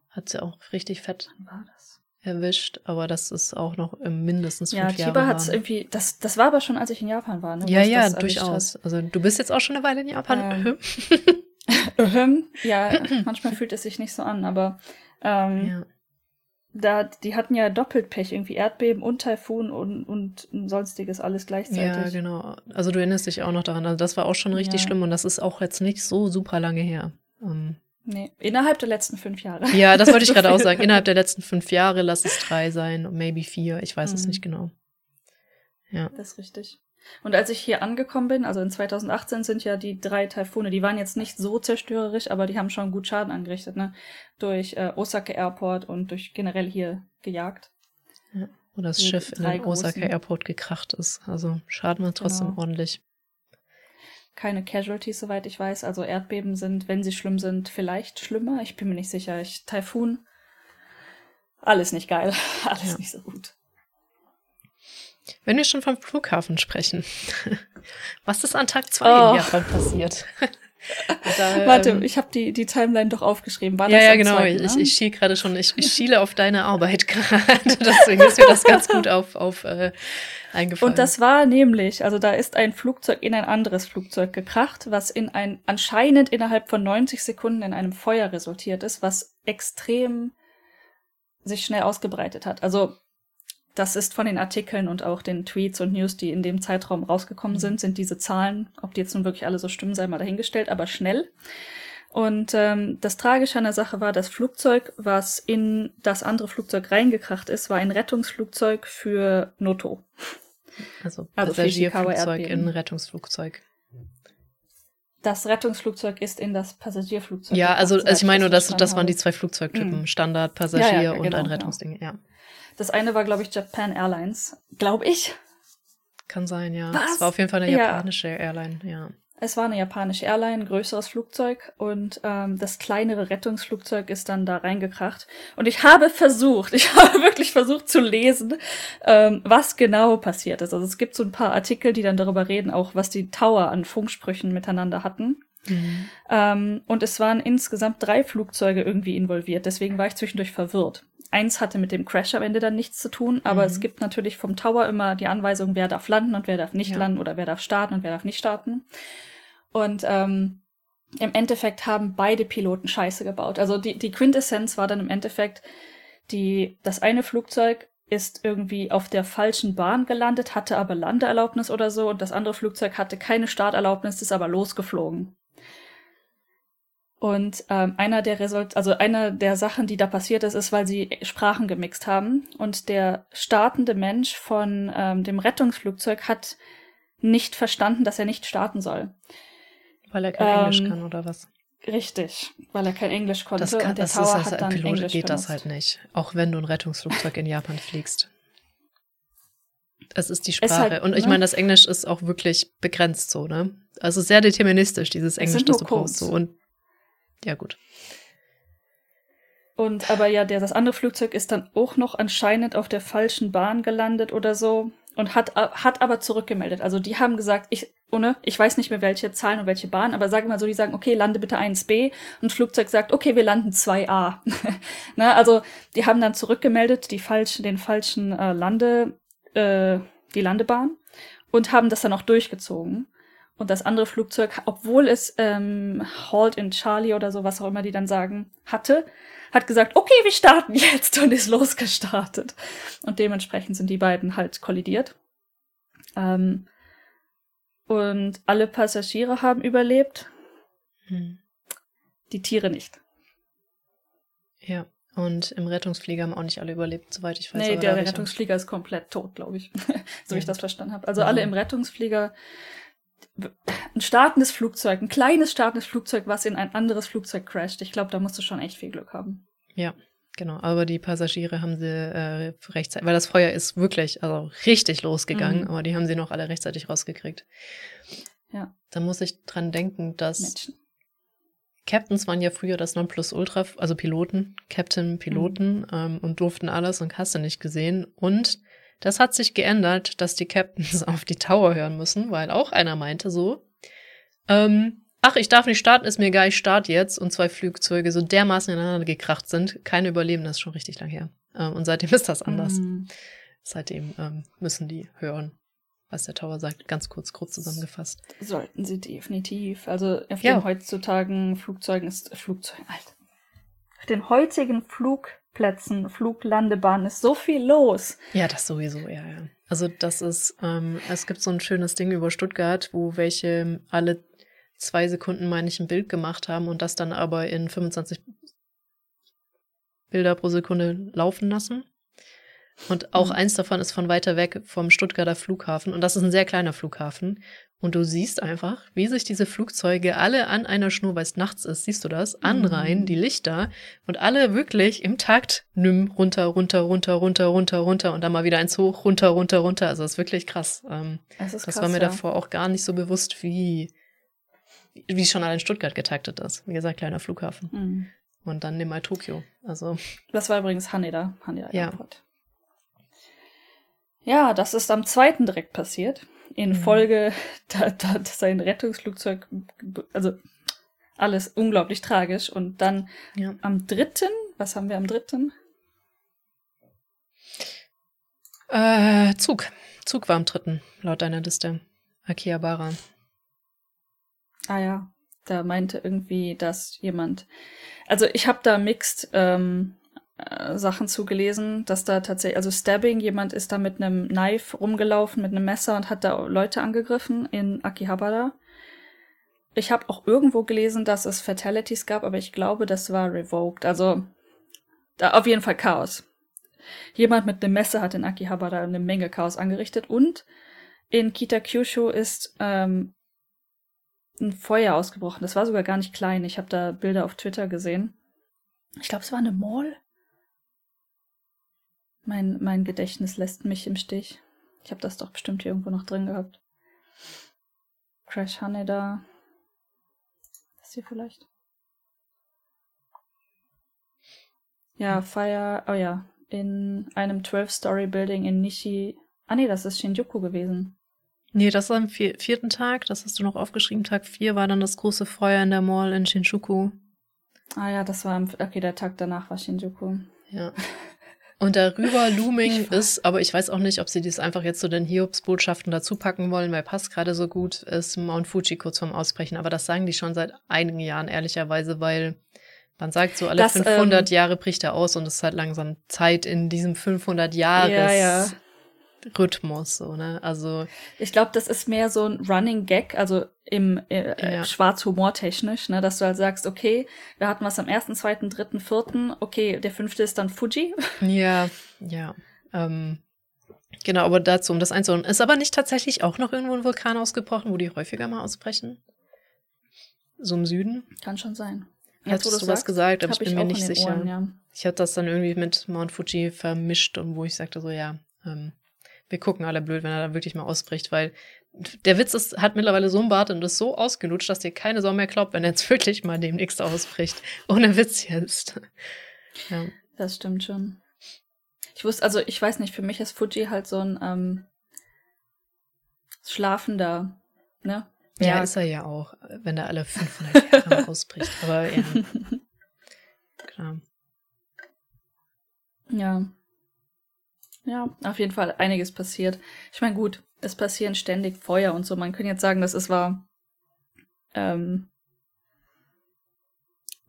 Hat sie auch richtig fett wann war das? erwischt, aber das ist auch noch mindestens Ja, fünf Jahre. Chiba hat es irgendwie, das, das war aber schon, als ich in Japan war, ne? Ja, ja, durchaus. Also du bist jetzt auch schon eine Weile in Japan. Ähm, ja, manchmal fühlt es sich nicht so an, aber ähm, ja. Da, die hatten ja doppelt Pech, irgendwie Erdbeben und Taifun und, und sonstiges alles ja, gleichzeitig. genau. Also du erinnerst dich auch noch daran. Also das war auch schon richtig Ja. schlimm und das ist auch jetzt nicht so super lange her. Ähm, Nee, innerhalb der letzten fünf Jahre. Ja, das wollte ich gerade auch sagen. Innerhalb der letzten fünf Jahre, lass es drei sein, maybe vier, ich weiß mhm. es nicht genau. Ja. Das ist richtig. Und als ich hier angekommen bin, also in 2018 sind ja die drei Taifune, die waren jetzt nicht so zerstörerisch, aber die haben schon gut Schaden angerichtet, ne? Durch äh, Osaka Airport und durch generell hier gejagt. Ja. Wo das die Schiff in den Osaka Airport gekracht ist. Also Schaden war trotzdem genau. ordentlich. Keine Casualties, soweit ich weiß. Also Erdbeben sind, wenn sie schlimm sind, vielleicht schlimmer. Ich bin mir nicht sicher. Ich, Taifun, alles nicht geil. Alles ja. nicht so gut. Wenn wir schon vom Flughafen sprechen, was ist an Tag zwei oh. in Japan passiert? Da, Warte, ähm, ich habe die, die Timeline doch aufgeschrieben. War ja, ja, genau. Zweiten, ne? ich, ich schiele gerade schon, ich, ich schiele auf deine Arbeit gerade. Deswegen ist mir das ganz gut auf, auf äh, eingefallen. Und das war nämlich, also da ist ein Flugzeug in ein anderes Flugzeug gekracht, was in ein anscheinend innerhalb von 90 Sekunden in einem Feuer resultiert ist, was extrem sich schnell ausgebreitet hat. Also das ist von den Artikeln und auch den Tweets und News, die in dem Zeitraum rausgekommen sind, sind diese Zahlen, ob die jetzt nun wirklich alle so stimmen, sei mal dahingestellt, aber schnell. Und ähm, das Tragische an der Sache war, das Flugzeug, was in das andere Flugzeug reingekracht ist, war ein Rettungsflugzeug für Noto. Also, also Passagierflugzeug in Rettungsflugzeug. Das Rettungsflugzeug ist in das Passagierflugzeug. Ja, also, also ich meine nur, das, das waren die zwei Flugzeugtypen, mhm. Standard, Passagier ja, ja, und genau, ein Rettungsding, ja. Das eine war, glaube ich, Japan Airlines. Glaube ich. Kann sein, ja. Was? Es war auf jeden Fall eine japanische ja. Airline, ja. Es war eine japanische Airline, größeres Flugzeug und ähm, das kleinere Rettungsflugzeug ist dann da reingekracht. Und ich habe versucht, ich habe wirklich versucht zu lesen, ähm, was genau passiert ist. Also es gibt so ein paar Artikel, die dann darüber reden, auch was die Tower an Funksprüchen miteinander hatten. Mhm. Ähm, und es waren insgesamt drei Flugzeuge irgendwie involviert, deswegen war ich zwischendurch verwirrt. Eins hatte mit dem Crash am Ende dann nichts zu tun, aber mhm. es gibt natürlich vom Tower immer die Anweisung, wer darf landen und wer darf nicht ja. landen oder wer darf starten und wer darf nicht starten. Und ähm, im Endeffekt haben beide Piloten Scheiße gebaut. Also die, die Quintessenz war dann im Endeffekt, die, das eine Flugzeug ist irgendwie auf der falschen Bahn gelandet, hatte aber Landeerlaubnis oder so und das andere Flugzeug hatte keine Starterlaubnis, ist aber losgeflogen. Und ähm, einer der Result also einer der Sachen, die da passiert ist, ist, weil sie Sprachen gemixt haben. Und der startende Mensch von ähm, dem Rettungsflugzeug hat nicht verstanden, dass er nicht starten soll. Weil er kein ähm, Englisch kann oder was? Richtig, weil er kein Englisch konnte. Das kann, und der das Tower ist, also hat dann Pilot Englisch geht benutzt. das halt nicht. Auch wenn du ein Rettungsflugzeug in Japan fliegst. Es ist die Sprache. Halt, und ich ne? meine, das Englisch ist auch wirklich begrenzt so, ne? Also sehr deterministisch, dieses Englisch, das du brauchst. So. Und ja, gut. Und aber ja, der, das andere Flugzeug ist dann auch noch anscheinend auf der falschen Bahn gelandet oder so und hat, hat aber zurückgemeldet. Also die haben gesagt, ich, ohne, ich weiß nicht mehr welche Zahlen und welche Bahn, aber sagen wir mal so, die sagen, okay, lande bitte 1b und Flugzeug sagt, okay, wir landen 2a. Na, ne, also die haben dann zurückgemeldet, die falschen, den falschen äh, Lande, äh, die Landebahn und haben das dann auch durchgezogen. Und das andere Flugzeug, obwohl es ähm, Halt in Charlie oder so, was auch immer die dann sagen, hatte, hat gesagt, okay, wir starten jetzt und ist losgestartet. Und dementsprechend sind die beiden halt kollidiert. Ähm, und alle Passagiere haben überlebt. Hm. Die Tiere nicht. Ja. Und im Rettungsflieger haben auch nicht alle überlebt, soweit ich weiß. Nee, der, der Rettungsflieger ist komplett tot, glaube ich. so ja. wie ich das verstanden habe. Also ja. alle im Rettungsflieger ein startendes Flugzeug, ein kleines startendes Flugzeug, was in ein anderes Flugzeug crasht. Ich glaube, da musst du schon echt viel Glück haben. Ja, genau. Aber die Passagiere haben sie äh, rechtzeitig, weil das Feuer ist wirklich, also richtig losgegangen, mhm. aber die haben sie noch alle rechtzeitig rausgekriegt. Ja. Da muss ich dran denken, dass Menschen. Captains waren ja früher das Nonplusultra, also Piloten, Captain, Piloten mhm. ähm, und durften alles und hast du nicht gesehen. Und das hat sich geändert, dass die Captains auf die Tower hören müssen, weil auch einer meinte so, ähm, ach, ich darf nicht starten, ist mir egal, ich starte jetzt. Und zwei Flugzeuge so dermaßen ineinander gekracht sind. Keine überleben, das ist schon richtig lang her. Ähm, und seitdem ist das anders. Mhm. Seitdem ähm, müssen die hören, was der Tower sagt. Ganz kurz, kurz zusammengefasst. Sollten sie definitiv. Also auf ja. den heutzutage Flugzeugen ist Flugzeugen alt. Auf den heutigen Flugplätzen, Fluglandebahnen ist so viel los. Ja, das sowieso, ja, ja. Also das ist, ähm, es gibt so ein schönes Ding über Stuttgart, wo welche alle zwei Sekunden, meine ich, ein Bild gemacht haben und das dann aber in 25 Bilder pro Sekunde laufen lassen. Und auch mhm. eins davon ist von weiter weg vom Stuttgarter Flughafen. Und das ist ein sehr kleiner Flughafen. Und du siehst einfach, wie sich diese Flugzeuge alle an einer Schnur, weil es nachts ist, siehst du das, anreihen, mhm. die Lichter. Und alle wirklich im Takt, nimm, runter, runter, runter, runter, runter, runter. Und dann mal wieder eins hoch, runter, runter, runter. Also das ist wirklich krass. Ähm, das, ist das krass, war mir ja. davor auch gar nicht so bewusst, wie, wie schon allein Stuttgart getaktet ist. Wie gesagt, kleiner Flughafen. Mhm. Und dann nimm mal Tokio. Also. Das war übrigens Haneda, Haneda. Airport. Ja, das ist am zweiten direkt passiert. In mhm. Folge, da, da sein Rettungsflugzeug, also alles unglaublich tragisch. Und dann ja. am dritten, was haben wir am dritten? Äh, Zug. Zug war am dritten, laut deiner Liste. Akihabara. Ah ja, da meinte irgendwie, dass jemand. Also ich habe da mixed ähm, äh, Sachen zugelesen, dass da tatsächlich, also Stabbing, jemand ist da mit einem Knife rumgelaufen, mit einem Messer und hat da Leute angegriffen in Akihabara. Ich habe auch irgendwo gelesen, dass es Fatalities gab, aber ich glaube, das war revoked. Also da auf jeden Fall Chaos. Jemand mit einem Messer hat in Akihabara eine Menge Chaos angerichtet und in Kitakyushu ist ähm, ein Feuer ausgebrochen. Das war sogar gar nicht klein. Ich habe da Bilder auf Twitter gesehen. Ich glaube, es war eine Mall. Mein, mein Gedächtnis lässt mich im Stich. Ich habe das doch bestimmt hier irgendwo noch drin gehabt. Crash Haneda. Das hier vielleicht. Ja, Fire, oh ja, in einem 12-Story-Building in Nishi. Ah nee, das ist Shinjuku gewesen. Nee, das war am vierten Tag, das hast du noch aufgeschrieben. Tag vier war dann das große Feuer in der Mall in Shinjuku. Ah ja, das war am, okay, der Tag danach war Shinjuku. Ja. Und darüber looming ist, aber ich weiß auch nicht, ob sie dies einfach jetzt zu so den Hiobs-Botschaften dazu packen wollen, weil passt gerade so gut, ist Mount Fuji kurz vorm Ausbrechen. Aber das sagen die schon seit einigen Jahren, ehrlicherweise, weil man sagt so, alle das, 500 ähm, Jahre bricht er aus und es ist halt langsam Zeit in diesem 500 Jahres ja, ja. Rhythmus, so, ne? Also. Ich glaube, das ist mehr so ein Running Gag, also im äh, ja. Schwarzhumor technisch, ne, dass du halt sagst, okay, wir hatten was am ersten, zweiten, dritten, vierten, okay, der fünfte ist dann Fuji. Ja, ja. Ähm, genau, aber dazu, um das einzuholen, ist aber nicht tatsächlich auch noch irgendwo ein Vulkan ausgebrochen, wo die häufiger mal ausbrechen? So im Süden? Kann schon sein. Hast du was gesagt, aber ich bin mir nicht sicher. Ohren, ja. Ich hatte das dann irgendwie mit Mount Fuji vermischt und wo ich sagte so, ja, ähm, wir gucken alle blöd, wenn er da wirklich mal ausbricht, weil der Witz ist, hat mittlerweile so einen Bart und ist so ausgelutscht, dass dir keine Sau mehr glaubt, wenn er jetzt wirklich mal demnächst ausbricht. Ohne Witz jetzt. Ja. Das stimmt schon. Ich wusste, also ich weiß nicht, für mich ist Fuji halt so ein ähm, schlafender, ne? Ja, ja, ist er ja auch, wenn er alle 500 Jahre ausbricht. Aber ja. Klar. Ja. Ja, auf jeden Fall einiges passiert. Ich meine, gut, es passieren ständig Feuer und so. Man könnte jetzt sagen, dass es war ähm,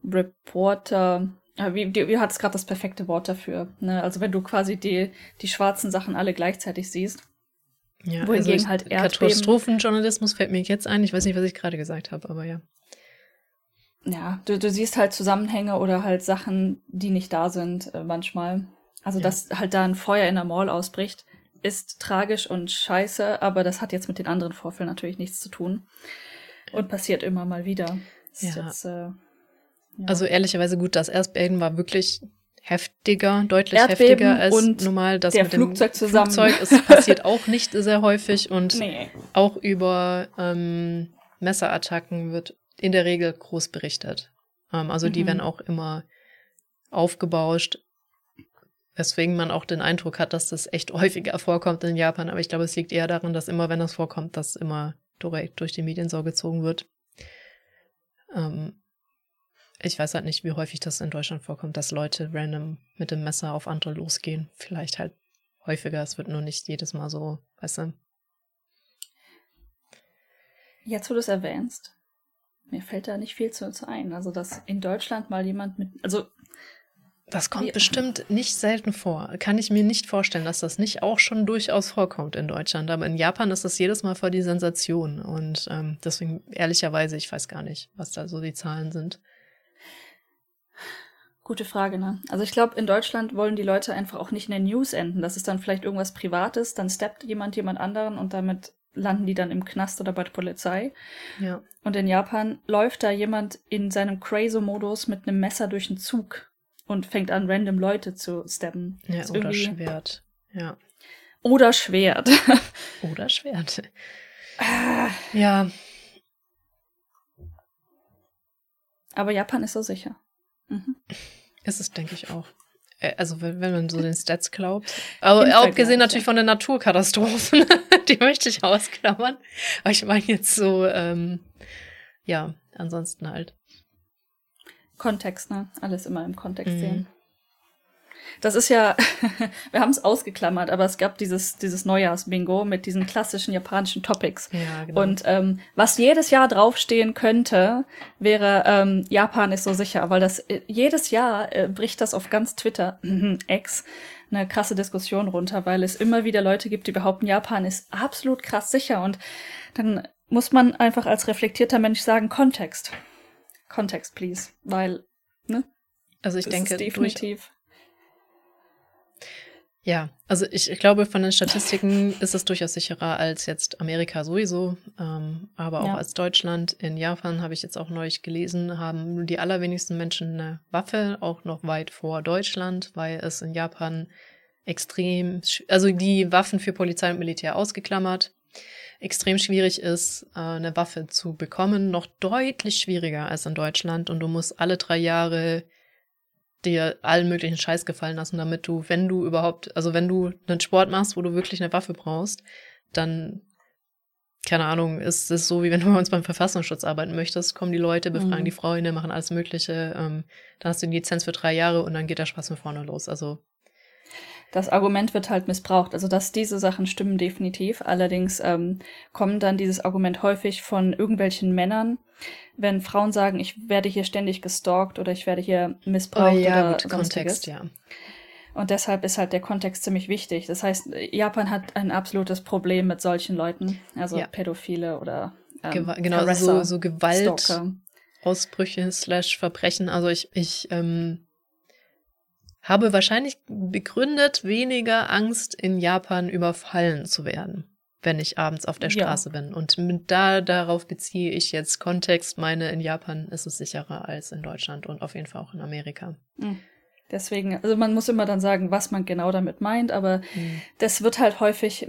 Reporter. Wie, wie, wie hat es gerade das perfekte Wort dafür? Ne? Also wenn du quasi die, die schwarzen Sachen alle gleichzeitig siehst. Ja, wohingegen also halt Erdbeben. Katastrophenjournalismus fällt mir jetzt ein. Ich weiß nicht, was ich gerade gesagt habe, aber ja. Ja, du, du siehst halt Zusammenhänge oder halt Sachen, die nicht da sind äh, manchmal. Also, ja. dass halt da ein Feuer in der Mall ausbricht, ist tragisch und scheiße, aber das hat jetzt mit den anderen Vorfällen natürlich nichts zu tun. Und passiert immer mal wieder. Ja. Jetzt, äh, ja. Also ehrlicherweise gut, das Erdbeben war wirklich heftiger, deutlich Erdbeben heftiger als und normal. Das mit Flugzeug dem zusammen. Flugzeug ist passiert auch nicht sehr häufig und nee. auch über ähm, Messerattacken wird in der Regel groß berichtet. Ähm, also mhm. die werden auch immer aufgebauscht. Weswegen man auch den Eindruck hat, dass das echt häufiger vorkommt in Japan. Aber ich glaube, es liegt eher daran, dass immer, wenn das vorkommt, das immer direkt durch die Medien so gezogen wird. Ähm, ich weiß halt nicht, wie häufig das in Deutschland vorkommt, dass Leute random mit dem Messer auf andere losgehen. Vielleicht halt häufiger. Es wird nur nicht jedes Mal so, weißt du. Jetzt, wo du es erwähnst, mir fällt da nicht viel zu, zu ein. Also, dass in Deutschland mal jemand mit, also Das kommt bestimmt nicht selten vor. Kann ich mir nicht vorstellen, dass das nicht auch schon durchaus vorkommt in Deutschland. Aber in Japan ist das jedes Mal voll die Sensation. Und ähm, deswegen, ehrlicherweise, ich weiß gar nicht, was da so die Zahlen sind. Gute Frage, ne? Also ich glaube, in Deutschland wollen die Leute einfach auch nicht in den News enden. Das ist dann vielleicht irgendwas Privates, dann steppt jemand jemand anderen und damit landen die dann im Knast oder bei der Polizei. Ja. Und in Japan läuft da jemand in seinem Crazo-Modus mit einem Messer durch den Zug und fängt an, random Leute zu stabben. Ja, oder irgendwie... Schwert. Ja. Oder Schwert. oder Schwert. Ah. Ja. Aber Japan ist so sicher. Mhm. Ist es, denke ich auch. Äh, also, wenn, wenn man so den Stats glaubt. Aber abgesehen natürlich von den Naturkatastrophen, die möchte ich ausklammern. Aber ich meine jetzt so, ähm, ja, ansonsten halt. Kontext, ne? Alles immer im Kontext mhm. sehen. Das ist ja, wir haben es ausgeklammert, aber es gab dieses, dieses Neujahrsbingo mit diesen klassischen japanischen Topics. Ja, genau. Und ähm, was jedes Jahr draufstehen könnte, wäre ähm, Japan ist so sicher, weil das äh, jedes Jahr äh, bricht das auf ganz Twitter, X, eine krasse Diskussion runter, weil es immer wieder Leute gibt, die behaupten, Japan ist absolut krass sicher. Und dann muss man einfach als reflektierter Mensch sagen, Kontext. Kontext, please. Weil, ne? Also ich das denke, definitiv. Ja, also ich, ich, glaube, von den Statistiken ist es durchaus sicherer als jetzt Amerika sowieso, ähm, aber auch ja. als Deutschland. In Japan habe ich jetzt auch neulich gelesen, haben die allerwenigsten Menschen eine Waffe, auch noch weit vor Deutschland, weil es in Japan extrem, also die Waffen für Polizei und Militär ausgeklammert, extrem schwierig ist, äh, eine Waffe zu bekommen, noch deutlich schwieriger als in Deutschland und du musst alle drei Jahre dir allen möglichen Scheiß gefallen lassen, damit du, wenn du überhaupt, also wenn du einen Sport machst, wo du wirklich eine Waffe brauchst, dann, keine Ahnung, ist es so, wie wenn du bei uns beim Verfassungsschutz arbeiten möchtest, kommen die Leute, befragen mhm. die Freunde, machen alles Mögliche, ähm, dann hast du die Lizenz für drei Jahre und dann geht der Spaß von vorne los. Also das Argument wird halt missbraucht. Also dass diese Sachen stimmen definitiv. Allerdings ähm, kommt dann dieses Argument häufig von irgendwelchen Männern, wenn Frauen sagen, ich werde hier ständig gestalkt oder ich werde hier missbraucht oh, ja, oder gut, Kontext, ja. Und deshalb ist halt der Kontext ziemlich wichtig. Das heißt, Japan hat ein absolutes Problem mit solchen Leuten, also ja. Pädophile oder ähm, Gew genau Harasser, so, so Gewaltausbrüche slash Verbrechen. Also ich ich ähm, habe wahrscheinlich begründet weniger Angst, in Japan überfallen zu werden wenn ich abends auf der Straße ja. bin. Und mit da darauf beziehe ich jetzt Kontext. Meine, in Japan ist es sicherer als in Deutschland und auf jeden Fall auch in Amerika. Mhm. Deswegen, also man muss immer dann sagen, was man genau damit meint, aber mhm. das wird halt häufig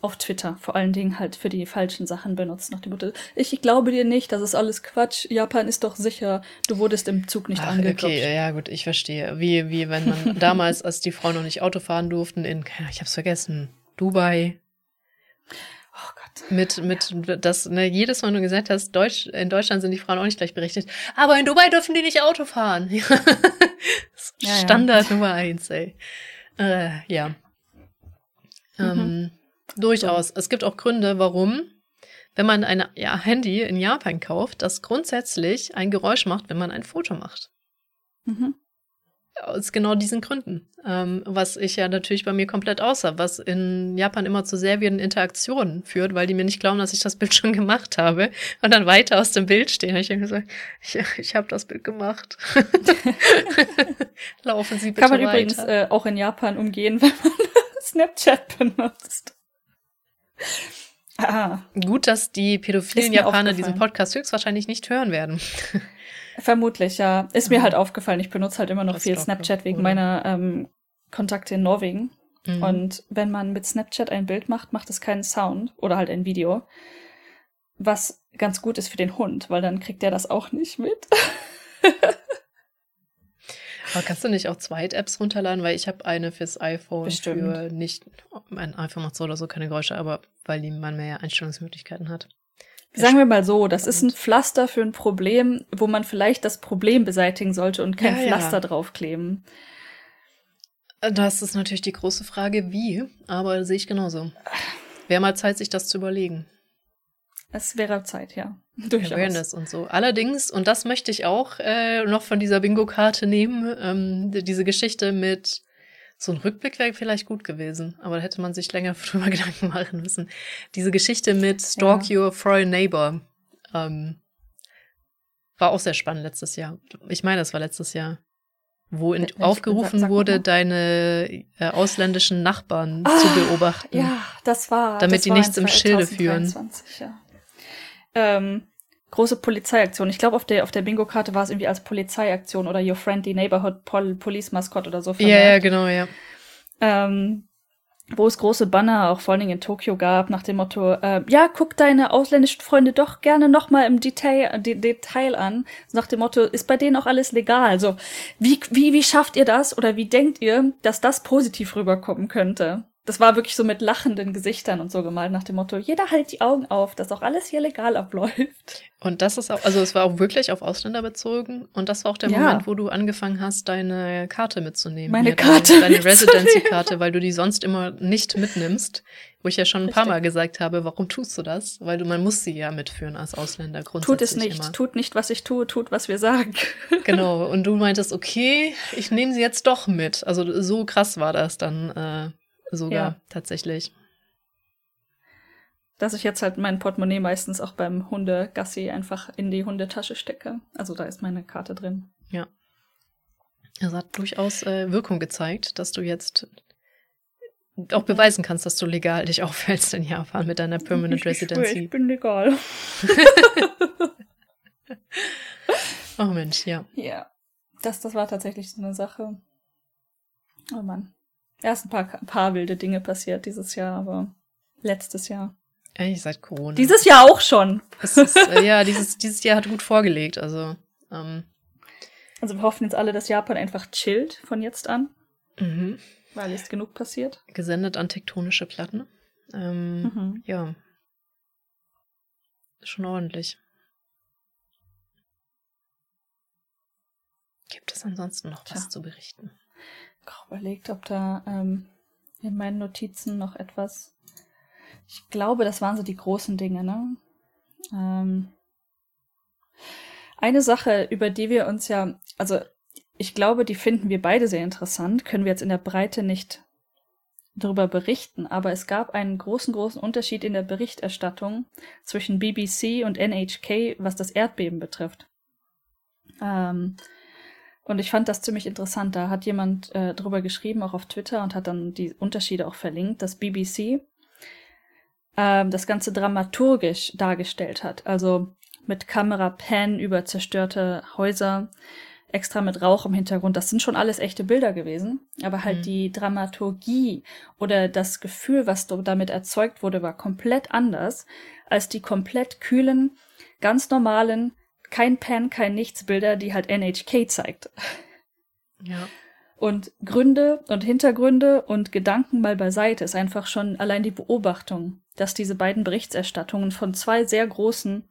auf Twitter vor allen Dingen halt für die falschen Sachen benutzt. Nach dem Motto, ich glaube dir nicht, das ist alles Quatsch, Japan ist doch sicher, du wurdest im Zug nicht Ach, angeklopft. Okay, ja gut, ich verstehe. Wie, wie wenn man damals, als die Frauen noch nicht Auto fahren durften, in, ich hab's vergessen, Dubai. Mit, mit, ja. das, ne, jedes Mal, wenn du gesagt hast, Deutsch, in Deutschland sind die Frauen auch nicht gleichberechtigt. Aber in Dubai dürfen die nicht Auto fahren. ja, Standard ja. Nummer eins, ey. Äh, ja. Mhm. Ähm, durchaus. Es gibt auch Gründe, warum, wenn man ein ja, Handy in Japan kauft, das grundsätzlich ein Geräusch macht, wenn man ein Foto macht. Mhm aus genau diesen Gründen. Ähm, was ich ja natürlich bei mir komplett außer, was in Japan immer zu sehr vielen Interaktionen führt, weil die mir nicht glauben, dass ich das Bild schon gemacht habe und dann weiter aus dem Bild stehen. Ich so, ich, ich habe das Bild gemacht. Laufen Sie bitte Kann man weiter. übrigens äh, auch in Japan umgehen, wenn man Snapchat benutzt. Ah. Gut, dass die pädophilen Japaner diesen Podcast höchstwahrscheinlich nicht hören werden. Vermutlich, ja. Ist mir halt aufgefallen. Ich benutze halt immer noch das viel Snapchat wegen oder? meiner ähm, Kontakte in Norwegen. Mhm. Und wenn man mit Snapchat ein Bild macht, macht es keinen Sound oder halt ein Video. Was ganz gut ist für den Hund, weil dann kriegt der das auch nicht mit. Aber kannst du nicht auch Zweit-Apps runterladen? Weil ich habe eine fürs iPhone Bestimmt. für nicht, mein iPhone macht so oder so keine Geräusche, aber weil man mehr Einstellungsmöglichkeiten hat. Sagen wir mal so, das ist ein Pflaster für ein Problem, wo man vielleicht das Problem beseitigen sollte und kein ja, Pflaster ja. draufkleben. Das ist natürlich die große Frage, wie, aber sehe ich genauso. Wäre mal Zeit, sich das zu überlegen. Es wäre Zeit, ja. Durchaus. Awareness und so. Allerdings, und das möchte ich auch äh, noch von dieser Bingo-Karte nehmen, ähm, diese Geschichte mit so ein Rückblick wäre vielleicht gut gewesen, aber da hätte man sich länger drüber Gedanken machen müssen. Diese Geschichte mit Stalk ja. Your Foreign Neighbor ähm, war auch sehr spannend letztes Jahr. Ich meine, das war letztes Jahr wo in, aufgerufen sag, sag wurde, deine äh, ausländischen Nachbarn ah, zu beobachten. Ja, das war. Damit das die nichts im Schilde führen. Ja. Ähm, große Polizeiaktion. Ich glaube, auf der, auf der Bingo-Karte war es irgendwie als Polizeiaktion oder Your Friendly Neighborhood Pol Police Mascot oder so. Ja, ja, genau, ja. Ähm, wo es große Banner auch vor allen Dingen in Tokio gab, nach dem Motto, äh, ja, guck deine ausländischen Freunde doch gerne nochmal im Detail, de Detail an. Nach dem Motto, ist bei denen auch alles legal? Also, wie, wie, wie schafft ihr das oder wie denkt ihr, dass das positiv rüberkommen könnte? Das war wirklich so mit lachenden Gesichtern und so gemalt nach dem Motto, jeder halt die Augen auf, dass auch alles hier legal abläuft. Und das ist auch, also es war auch wirklich auf Ausländer bezogen und das war auch der ja. Moment, wo du angefangen hast, deine Karte mitzunehmen. Meine Hier, Karte. Deine, deine Residency-Karte, weil du die sonst immer nicht mitnimmst. Wo ich ja schon ein Richtig. paar Mal gesagt habe, warum tust du das? Weil du, man muss sie ja mitführen als Ausländer grundsätzlich. Tut es nicht, immer. tut nicht, was ich tue, tut, was wir sagen. Genau. Und du meintest, okay, ich nehme sie jetzt doch mit. Also so krass war das dann. Äh, sogar ja. tatsächlich. Dass ich jetzt halt mein Portemonnaie meistens auch beim Hundegassi einfach in die Hundetasche stecke. Also da ist meine Karte drin. Ja. Das hat durchaus äh, Wirkung gezeigt, dass du jetzt auch beweisen kannst, dass du legal dich aufhältst in Japan mit deiner Permanent ich, Residency. Ich, ich bin legal. oh Mensch, ja. Ja. Das, das war tatsächlich so eine Sache. Oh Mann erst ein paar, ein paar wilde Dinge passiert dieses Jahr, aber letztes Jahr. Eigentlich seit Corona. Dieses Jahr auch schon. Ist, äh, ja, dieses, dieses Jahr hat gut vorgelegt. Also, ähm. also wir hoffen jetzt alle, dass Japan einfach chillt von jetzt an. Mhm. Weil ist genug passiert. Gesendet an tektonische Platten. Ähm, mhm. Ja. Schon ordentlich. Gibt es ansonsten noch Tja. was zu berichten? Überlegt, ob da ähm, in meinen Notizen noch etwas. Ich glaube, das waren so die großen Dinge, ne? Ähm, eine Sache, über die wir uns ja, also ich glaube, die finden wir beide sehr interessant, können wir jetzt in der Breite nicht darüber berichten, aber es gab einen großen, großen Unterschied in der Berichterstattung zwischen BBC und NHK, was das Erdbeben betrifft. Ähm, und ich fand das ziemlich interessant. Da hat jemand äh, drüber geschrieben, auch auf Twitter, und hat dann die Unterschiede auch verlinkt, dass BBC ähm, das Ganze dramaturgisch dargestellt hat. Also mit Kamera-Pan über zerstörte Häuser, extra mit Rauch im Hintergrund. Das sind schon alles echte Bilder gewesen. Aber halt mhm. die Dramaturgie oder das Gefühl, was damit erzeugt wurde, war komplett anders als die komplett kühlen, ganz normalen kein Pen, kein Nichts Bilder, die halt NHK zeigt. Ja. Und Gründe und Hintergründe und Gedanken mal beiseite ist einfach schon allein die Beobachtung, dass diese beiden Berichterstattungen von zwei sehr großen,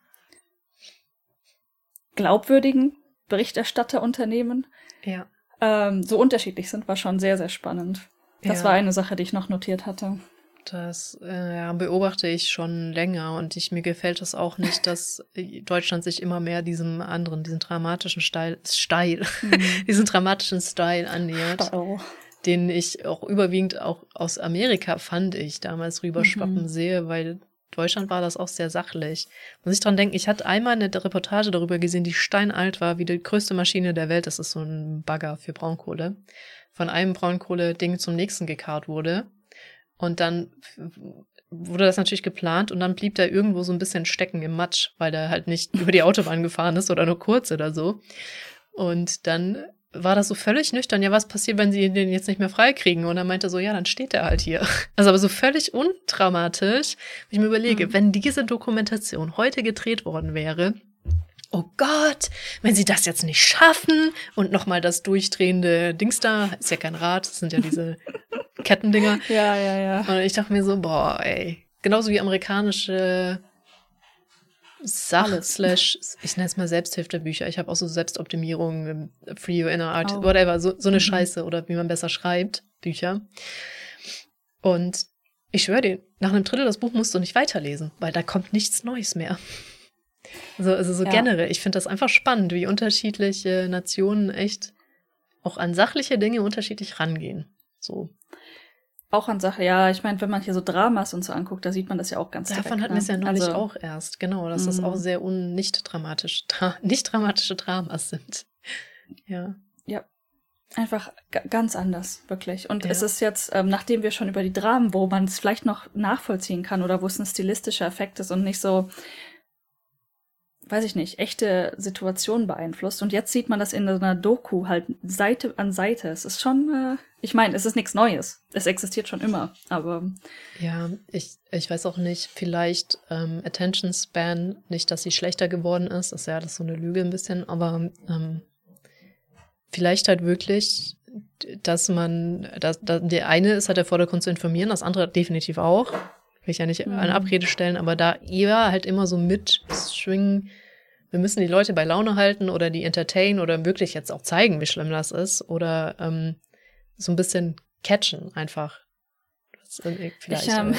glaubwürdigen Berichterstatterunternehmen ja. ähm, so unterschiedlich sind, war schon sehr, sehr spannend. Das ja. war eine Sache, die ich noch notiert hatte. Das äh, beobachte ich schon länger und ich, mir gefällt es auch nicht, dass Deutschland sich immer mehr diesem anderen, diesen dramatischen Style, Style, mhm. diesen dramatischen Style annähert, Style. den ich auch überwiegend auch aus Amerika fand ich damals rüberschwappen mhm. sehe, weil Deutschland war das auch sehr sachlich. Muss ich dran denken, ich hatte einmal eine Reportage darüber gesehen, die steinalt war, wie die größte Maschine der Welt, das ist so ein Bagger für Braunkohle, von einem Braunkohle-Ding zum nächsten gekarrt wurde und dann wurde das natürlich geplant und dann blieb der irgendwo so ein bisschen stecken im Matsch, weil der halt nicht über die Autobahn gefahren ist oder nur kurz oder so. Und dann war das so völlig nüchtern. Ja, was passiert, wenn sie den jetzt nicht mehr freikriegen? Und er meinte so, ja, dann steht er halt hier. Also aber so völlig untraumatisch. Wenn ich mir überlege, mhm. wenn diese Dokumentation heute gedreht worden wäre, oh Gott, wenn sie das jetzt nicht schaffen und nochmal das durchdrehende Dings da, ist ja kein Rad, das sind ja diese Kettendinger. Ja, ja, ja. Und ich dachte mir so, boah, ey. Genauso wie amerikanische Sach slash, ich nenne es mal Selbsthilfebücher. Ich habe auch so Selbstoptimierung, Free Your Inner Art, oh. whatever, so, so eine mhm. Scheiße oder wie man besser schreibt, Bücher. Und Ich schwöre dir, nach einem Drittel das Buch musst du nicht weiterlesen, weil da kommt nichts Neues mehr. Also, also so Ja. generell, ich finde das einfach spannend, wie unterschiedliche Nationen echt auch an sachliche Dinge unterschiedlich rangehen. So. Auch an Sache, ja, ich meine, wenn man hier so Dramas und so anguckt, da sieht man das ja auch ganz Davon direkt, hatten wir es ja ne? neulich also, auch erst, genau, dass das Mhm. auch sehr un nicht dramatisch, dra nicht dramatische Dramas sind. Ja. Einfach ga- ganz anders, wirklich. Und Ja. es ist jetzt, ähm, nachdem wir schon über die Dramen, wo man es vielleicht noch nachvollziehen kann oder wo es ein stilistischer Effekt ist und nicht so, weiß ich nicht, echte Situationen beeinflusst. Und jetzt sieht man das in so einer Doku halt Seite an Seite. Es ist schon, äh, ich meine, es ist nichts Neues. Es existiert schon immer, aber Ja, ich, ich weiß auch nicht, vielleicht ähm, Attention Span, nicht, dass sie schlechter geworden ist, ist ja alles so eine Lüge ein bisschen, aber ähm, vielleicht halt wirklich, dass man, dass, dass der eine ist halt der Vordergrund zu informieren, das andere definitiv auch. Will ich ja nicht Mhm. eine Abrede stellen, aber da eher halt immer so mitschwingen, wir müssen die Leute bei Laune halten oder die entertain oder wirklich jetzt auch zeigen, wie schlimm das ist oder ähm, so ein bisschen catchen einfach. Das ist vielleicht. Ich, ähm.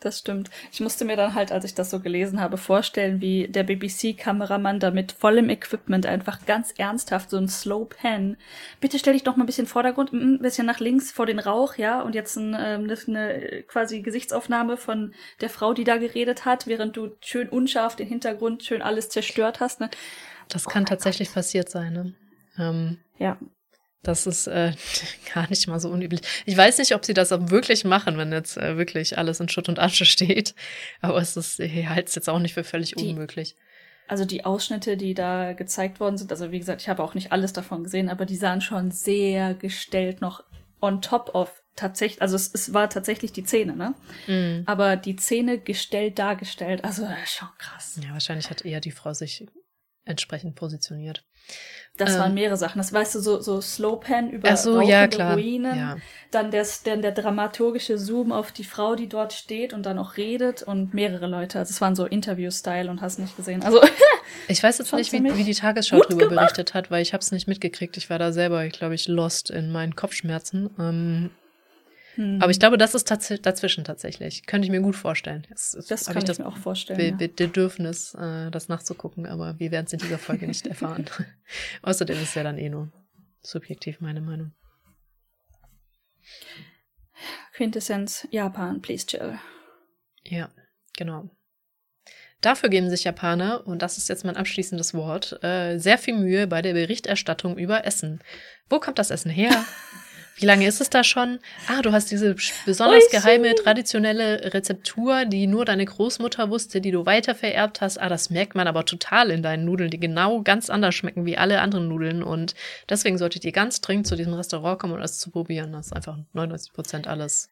Das stimmt. Ich musste mir dann halt, als ich das so gelesen habe, vorstellen, wie der BBC-Kameramann da mit vollem Equipment einfach ganz ernsthaft so ein Slow Pan. Bitte stell dich doch mal ein bisschen Vordergrund, mm, ein bisschen nach links vor den Rauch, ja, und jetzt ein, ähm, eine quasi Gesichtsaufnahme von der Frau, die da geredet hat, während du schön unscharf den Hintergrund, schön alles zerstört hast, ne? Das kann tatsächlich passiert sein, ne? Ähm, Ja. Das ist äh, gar nicht mal so unüblich. Ich weiß nicht, ob sie das auch wirklich machen, wenn jetzt äh, wirklich alles in Schutt und Asche steht. Aber es ist, ich halte es jetzt auch nicht für völlig Die- unmöglich. Also die Ausschnitte, die da gezeigt worden sind, also wie gesagt, ich habe auch nicht alles davon gesehen, aber die sahen schon sehr gestellt noch on top of tatsächlich, also es, es war tatsächlich die Szene, ne? Mhm. Aber die Szene gestellt dargestellt, also schon krass. Ja, wahrscheinlich hat eher die Frau sich entsprechend positioniert. Das Ähm. waren mehrere Sachen. Das weißt du, so, so Slowpan über so, ja. Ruinen, Ja. dann der, der, der dramaturgische Zoom auf die Frau, die dort steht und dann auch redet und mehrere Leute. Also es waren so Interview-Style und hast nicht gesehen. Also Ich weiß jetzt nicht, wie, wie die Tagesschau gemacht. berichtet hat, weil ich habe es nicht mitgekriegt. Ich war da selber, glaube ich, lost in meinen Kopfschmerzen. Ähm, hm, Aber ich glaube, das ist tats dazwischen tatsächlich. Könnte ich mir gut vorstellen. Jetzt das hab kann ich, das mir auch vorstellen. Be ja. Be Bedürfnis, äh, das nachzugucken, aber wir werden es in dieser Folge nicht erfahren. Außerdem ist ja dann eh nur subjektiv meine Meinung. Quintessenz Japan, please chill. Ja, genau. Dafür geben sich Japaner, und das ist jetzt mein abschließendes Wort, äh, sehr viel Mühe bei der Berichterstattung über Essen. Wo kommt das Essen her? Wie lange ist es da schon? Ah, du hast diese besonders geheime, traditionelle Rezeptur, die nur deine Großmutter wusste, die du weiter vererbt hast. Ah, das merkt man aber total in deinen Nudeln, die genau ganz anders schmecken wie alle anderen Nudeln. Und deswegen solltet ihr ganz dringend zu diesem Restaurant kommen, um das zu probieren. Das ist einfach 99 Prozent alles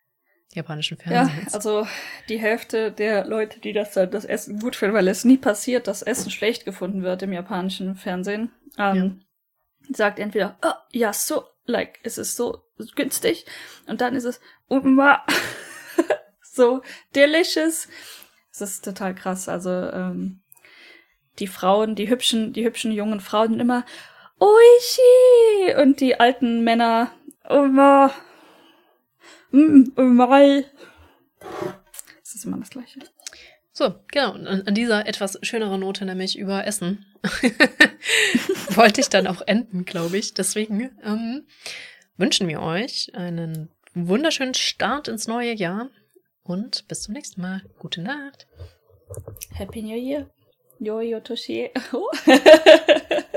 japanischen Ja, Fernsehens. also die Hälfte der Leute, die das, das Essen gut finden, weil es nie passiert, dass Essen schlecht gefunden wird im japanischen Fernsehen, ähm, sagt entweder, oh, ja, so, like, es ist so günstig und dann ist es umma, so delicious. Es ist total krass. Also ähm, die Frauen, die hübschen, die hübschen jungen Frauen immer Oishi und die alten Männer umma, mm, umai. Es ist immer das Gleiche. So, genau. Und an, an dieser etwas schöneren Note, nämlich über Essen, wollte ich dann auch enden, glaube ich. Deswegen ähm, wünschen wir euch einen wunderschönen Start ins neue Jahr und bis zum nächsten Mal. Gute Nacht. Happy New Year. Yo, yo, Toshi.